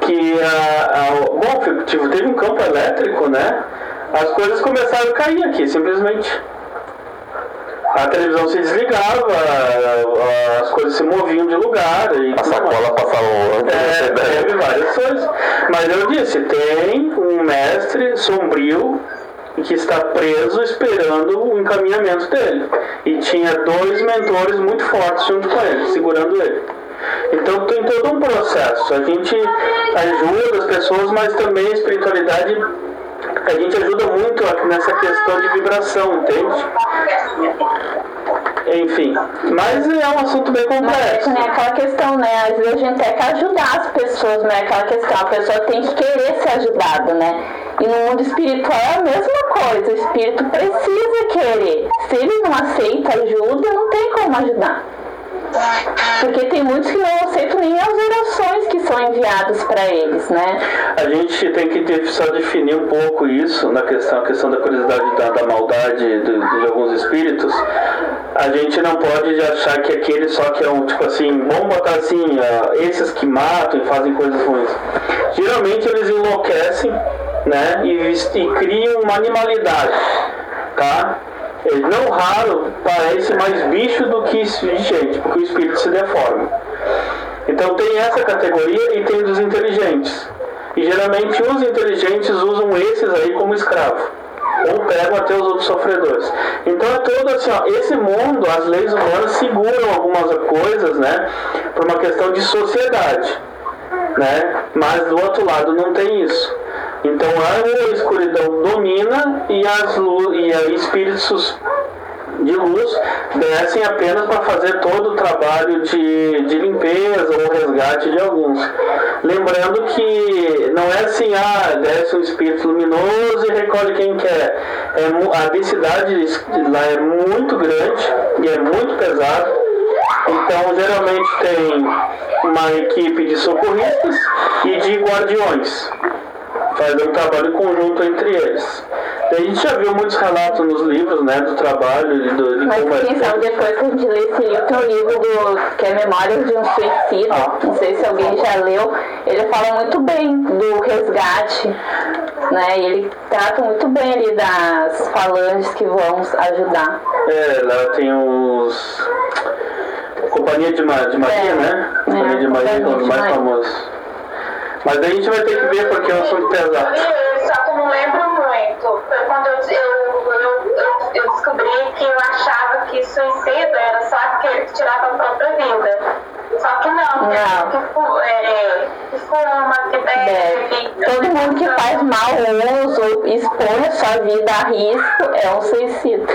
que a, a- bom, tipo, teve um campo elétrico, né? As coisas começaram a cair aqui, simplesmente. A televisão se desligava, as coisas se moviam de lugar. E A sacola passava voando. é, teve várias coisas. Mas eu disse, tem um mestre sombrio que está preso esperando o encaminhamento dele. E tinha dois mentores muito fortes junto com ele, segurando ele. Então tem todo um processo. A gente ajuda as pessoas, mas também a espiritualidade, a gente ajuda muito nessa questão de vibração, entende? Enfim, mas é um assunto bem Mas é complexo. que nem aquela questão, né? Às vezes a gente tem que ajudar as pessoas, né? Aquela questão, a pessoa tem que querer ser ajudada, né? E no mundo espiritual é a mesma coisa, o espírito precisa querer. Se ele não aceita ajuda, não tem como ajudar. Porque tem muitos que não aceitam nem as orações que são enviadas para eles, né? A gente tem que só definir um pouco isso na questão, a questão da curiosidade da, da maldade de, de alguns espíritos. A gente não pode achar que aquele só que é um tipo assim, vamos botar assim, ó, esses que matam e fazem coisas ruins. Geralmente eles enlouquecem, né, e, e criam uma animalidade, tá? Não raro parece mais bicho do que gente, porque o espírito se deforma. Então tem essa categoria e tem dos inteligentes. E geralmente os inteligentes usam esses aí como escravo. ou pregam até os outros sofredores. Então é todo assim, ó, esse mundo, as leis humanas seguram algumas coisas, né, por uma questão de sociedade, né, mas do outro lado não tem isso. Então a escuridão domina e, as, e a espíritos de luz descem apenas para fazer todo o trabalho de, de limpeza ou resgate de alguns. Lembrando que não é assim, ah, desce um espírito luminoso e recolhe quem quer. É, a densidade lá é muito grande e é muito pesada. Então, geralmente tem uma equipe de socorristas e de guardiões fazer um trabalho conjunto entre eles. A gente já viu muitos relatos nos livros, né, do trabalho e do, de Mas como é quem sabe depois que a gente lê esse livro, tem um livro do, que é Memórias de um Suicida, Ah. não sei se alguém já leu, ele fala muito bem do resgate, né, e ele trata muito bem ali das falanges que vão ajudar. É, lá tem os. Companhia de, Ma- de Maria, É. né? É, Companhia de Maria, é um dos mais famosos. Mas daí a gente vai ter que ver porque é um assunto pesado. Eu só que eu não lembro muito. Foi quando eu, eu, eu, eu, eu descobri que eu achava que suicídio era só aquele que tirava a própria vida. Só que não, Não. que, fu- é, que fuma, que bebe. Deve. Todo mundo que faz mau uso ou expõe a sua vida a risco é um suicida.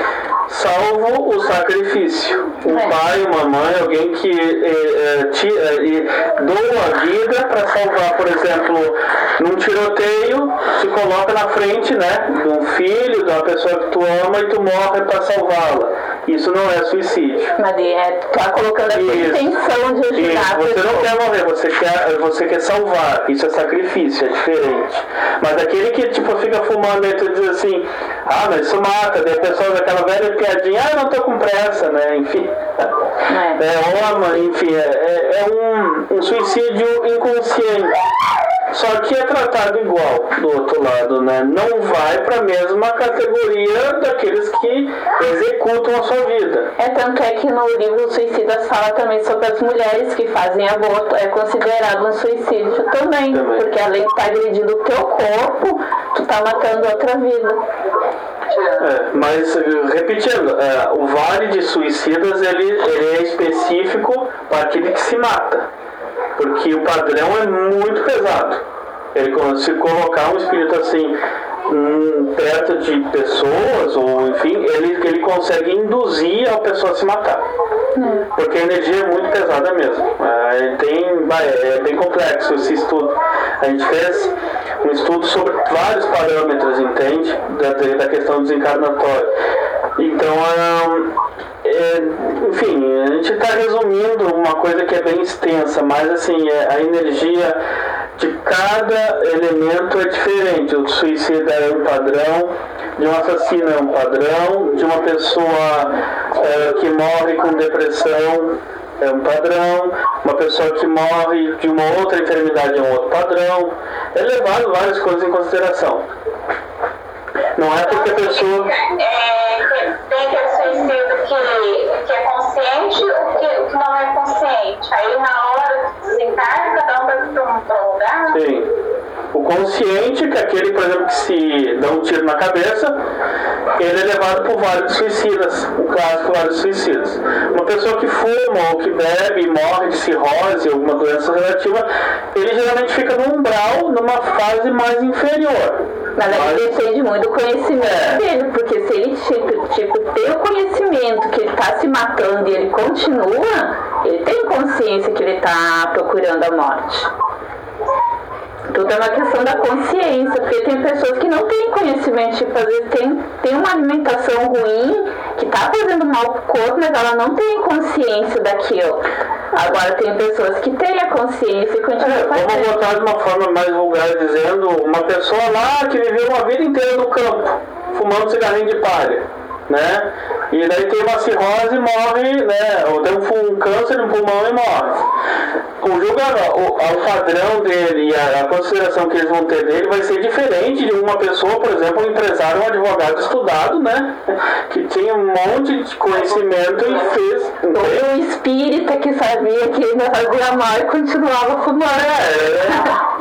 Salvo o sacrifício. Um É. pai, uma mãe, alguém que eh, ti- eh, e doa a vida para salvar, por exemplo, num tiroteio, se coloca na frente né, de um filho, de uma pessoa que tu ama e tu morre para salvá-la. Isso não é suicídio. Mas é, tá colocando a Isso. intenção de Isso, ajudar a você não quer morrer, você quer, você quer salvar. Isso é sacrifício, é diferente. Mas aquele que tipo fica fumando e tu diz assim, ah, mas isso mata, daí a pessoa daquela velha piadinha, ah, não tô com pressa, né? Enfim. É. É uma, enfim, é, é- é um, um suicídio inconsciente. Só que é tratado igual do outro lado, né? Não vai para a mesma categoria daqueles que executam a sua vida. É tanto é que no livro Suicidas fala também sobre as mulheres que fazem aborto, é considerado um suicídio também, Também. porque além de estar agredindo o teu corpo, tu tá matando outra vida. É, mas repetindo, é, o vale de suicidas ele, ele é específico para aquele que se mata, porque o padrão é muito pesado. Ele se colocar um espírito assim hum, perto de pessoas ou enfim, ele, ele consegue induzir a pessoa a se matar. Porque a energia é muito pesada mesmo. É, tem, é bem complexo esse estudo. A gente fez um estudo sobre vários parâmetros, entende? Da, da questão desencarnatória. Então, ahn, é, enfim, a gente está resumindo uma coisa que é bem extensa, mas assim, é, a energia de cada elemento é diferente. O suicida é um padrão, de um assassino é um padrão, de uma pessoa é, que morre com depressão é um padrão, uma pessoa que morre de uma outra enfermidade é um outro padrão. É levado várias coisas em consideração. Não é porque a pessoa. É, tem- tem aquele suicídio que, que é consciente ou que, que não é consciente. Aí na hora que desencarna, cada um vai para um lugar. Sim. O consciente, que é aquele, por exemplo, que se dá um tiro na cabeça, ele é levado por vários suicidas, o clássico vários suicidas. Uma pessoa que fuma ou que bebe morre de cirrose, alguma doença relativa, ele geralmente fica no umbral, numa fase mais inferior. Mas aí depende muito do conhecimento dele, porque se ele tipo, tipo, tem o conhecimento que ele tá se matando e ele continua, ele tem consciência que ele tá procurando a morte. Tudo é uma questão da consciência, porque tem pessoas que não têm conhecimento, tipo, às vezes tem, tem uma alimentação ruim que tá fazendo mal pro corpo, mas ela não tem consciência daquilo. Agora tem pessoas que têm a consciência e continuam É, vamos fazendo. botar de uma forma mais vulgar, dizendo uma pessoa lá que viveu uma vida inteira no campo, fumando cigarrinho de palha, né? E daí tem uma cirrose e morre, né? Ou tem um, um câncer no pulmão e morre. O julgamento, o, o padrão dele e a, a consideração que eles vão ter dele vai ser diferente de uma pessoa, por exemplo, um empresário, um advogado estudado, né? Que tinha um monte de conhecimento e fez. Ou o espírita que sabia que ainda fazia mal e continuava fumando. É,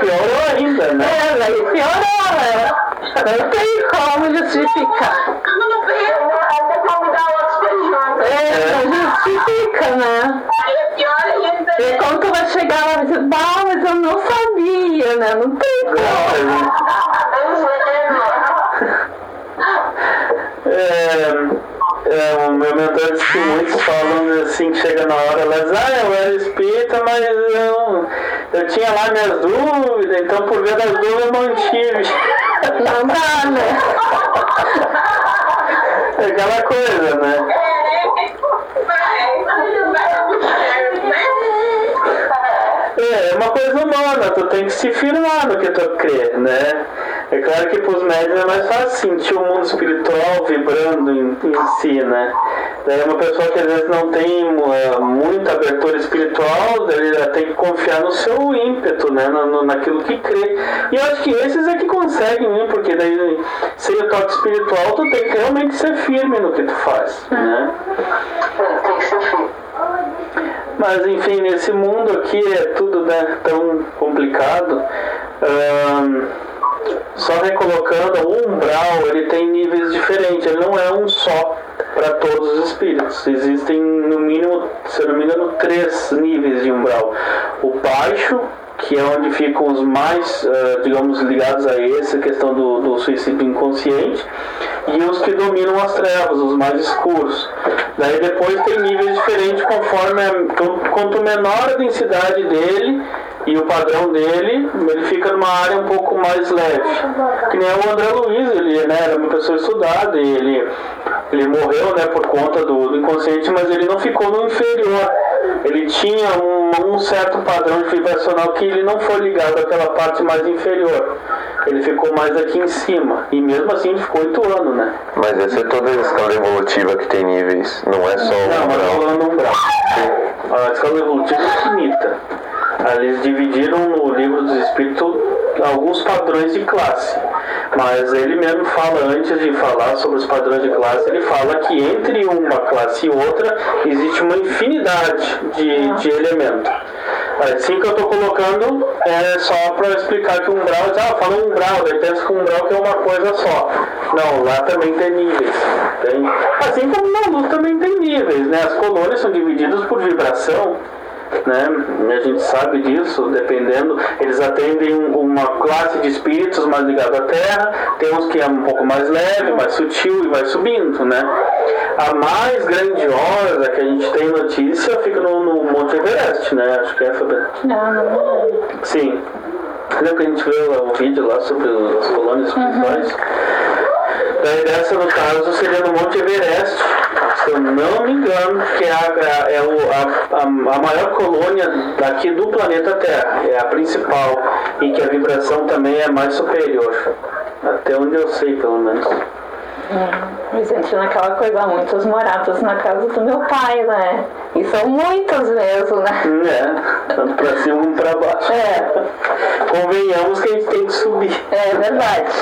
piorou ainda, né? É, mas piorou, né? Não tem como justificar. Junto. É, não justifica, né? Aí é pior ainda. E como tu vai chegar lá e dizer, bah, mas eu não sabia, né? Não tem como. É, é, o meu mentor disse que muitos falam assim que chega na hora, elas, ah, eu era espírita, mas eu, eu tinha lá minhas dúvidas, então por ver das dúvidas eu mantive. Não dá, né? É aquela coisa, né? É, é uma coisa humana, tu tem que se firmar no que tu crê, né? É claro que para os médios é mais fácil sentir o mundo espiritual vibrando em, em si, né? Daí uma pessoa que às vezes não tem uh, muita abertura espiritual, daí ela tem que confiar no seu ímpeto, né? No, no, naquilo que crê. E eu acho que esses é que conseguem, hein? porque daí sem o toque espiritual tu tem que realmente ser firme no que tu faz, né? Tem que ser firme. Mas enfim, nesse mundo aqui é tudo né, tão complicado. Só recolocando, o umbral ele tem níveis diferentes, ele não é um só para todos os espíritos. Existem no mínimo, se eu não me engano, três níveis de umbral. O baixo, que é onde ficam os mais, ah, digamos, ligados a essa questão do, do suicídio inconsciente, e os que dominam as trevas, os mais escuros. Daí depois tem níveis diferentes conforme quanto menor a densidade dele e o padrão dele, ele fica numa área um pouco mais leve. Que nem o André Luiz, ele né, era uma pessoa estudada ele, ele morreu né, por conta do, do inconsciente, mas ele não ficou no inferior. Ele tinha um, um certo padrão de vibracional que ele não foi ligado àquela parte mais inferior. Ele ficou mais aqui em cima. E mesmo assim ele ficou oito anos, né? Mas essa é toda a escala evolutiva que tem níveis, não é só o Não, mas umbral. falando umbral. A escala evolutiva é infinita. Eles dividiram no livro dos espíritos alguns padrões de classe. Mas ele mesmo fala, antes de falar sobre os padrões de classe, ele fala que entre uma classe e outra existe uma infinidade de, de elementos. Assim que eu estou colocando é só para explicar que o umbral, ah, fala umbral, daí pensa que o umbral que é uma coisa só. Não, lá também tem níveis. Tem, assim como na luz também tem níveis, né? As colônias são divididas por vibração né? A gente sabe disso, dependendo, eles atendem um- uma classe de espíritos mais ligados à Terra, tem uns que é um pouco mais leve, mais sutil e vai subindo, né? A mais grandiosa que a gente tem notícia fica no, no Monte Everest, né? Acho que é, Fabiana? Não, não. Sim. Lembra que a gente viu o vídeo lá sobre as colônias espirituais? Daí dessa, no caso, seria no Monte Everest, se eu não me engano, que é, a, é o- a, a, a maior colônia daqui do planeta Terra, é a principal, e que a vibração também é mais superior. Até onde eu sei, pelo menos. Mas entra naquela coisa, muitos morados na casa do meu pai, né? E são muitos mesmo, né? É, tanto pra cima como pra baixo. É, Convenhamos que a gente tem que subir. é verdade.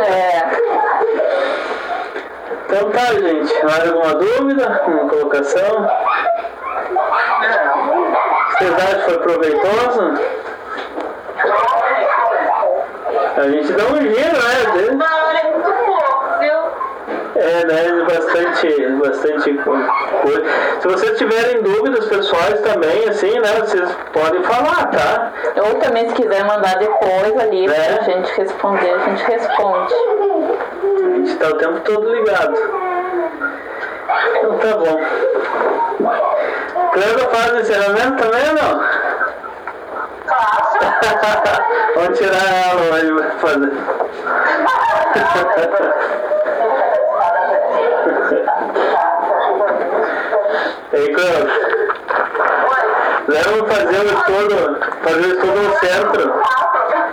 É. Então tá, gente. Mais alguma dúvida? Uma colocação? Vocês acham que foi proveitoso? A gente dá um giro, né? Às vezes. Uma hora é muito pouco, viu? É, né? Bastante, bastante co- coisa. Se vocês tiverem dúvidas pessoais também, assim, né? Vocês podem falar, tá? Ou também se quiser mandar depois ali É. pra gente responder, a gente responde. A gente tá o tempo todo ligado. Então tá bom. Cleusa faz o encerramento também ou não? Vamos tirar ela hoje pra fazer. Ei, Cleusa. Leva fazer o estudo, fazer o estudo no centro.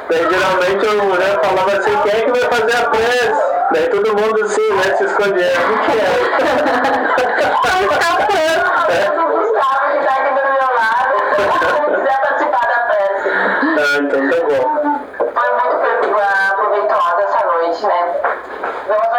Daí geralmente a mulher falava assim, quem é que vai fazer a prece? Daí todo mundo assim, né, se escondia. O que é? O Gustavo que tá Ah, então tá bom. Foi muito ah, proveitosa essa noite, né? Vamos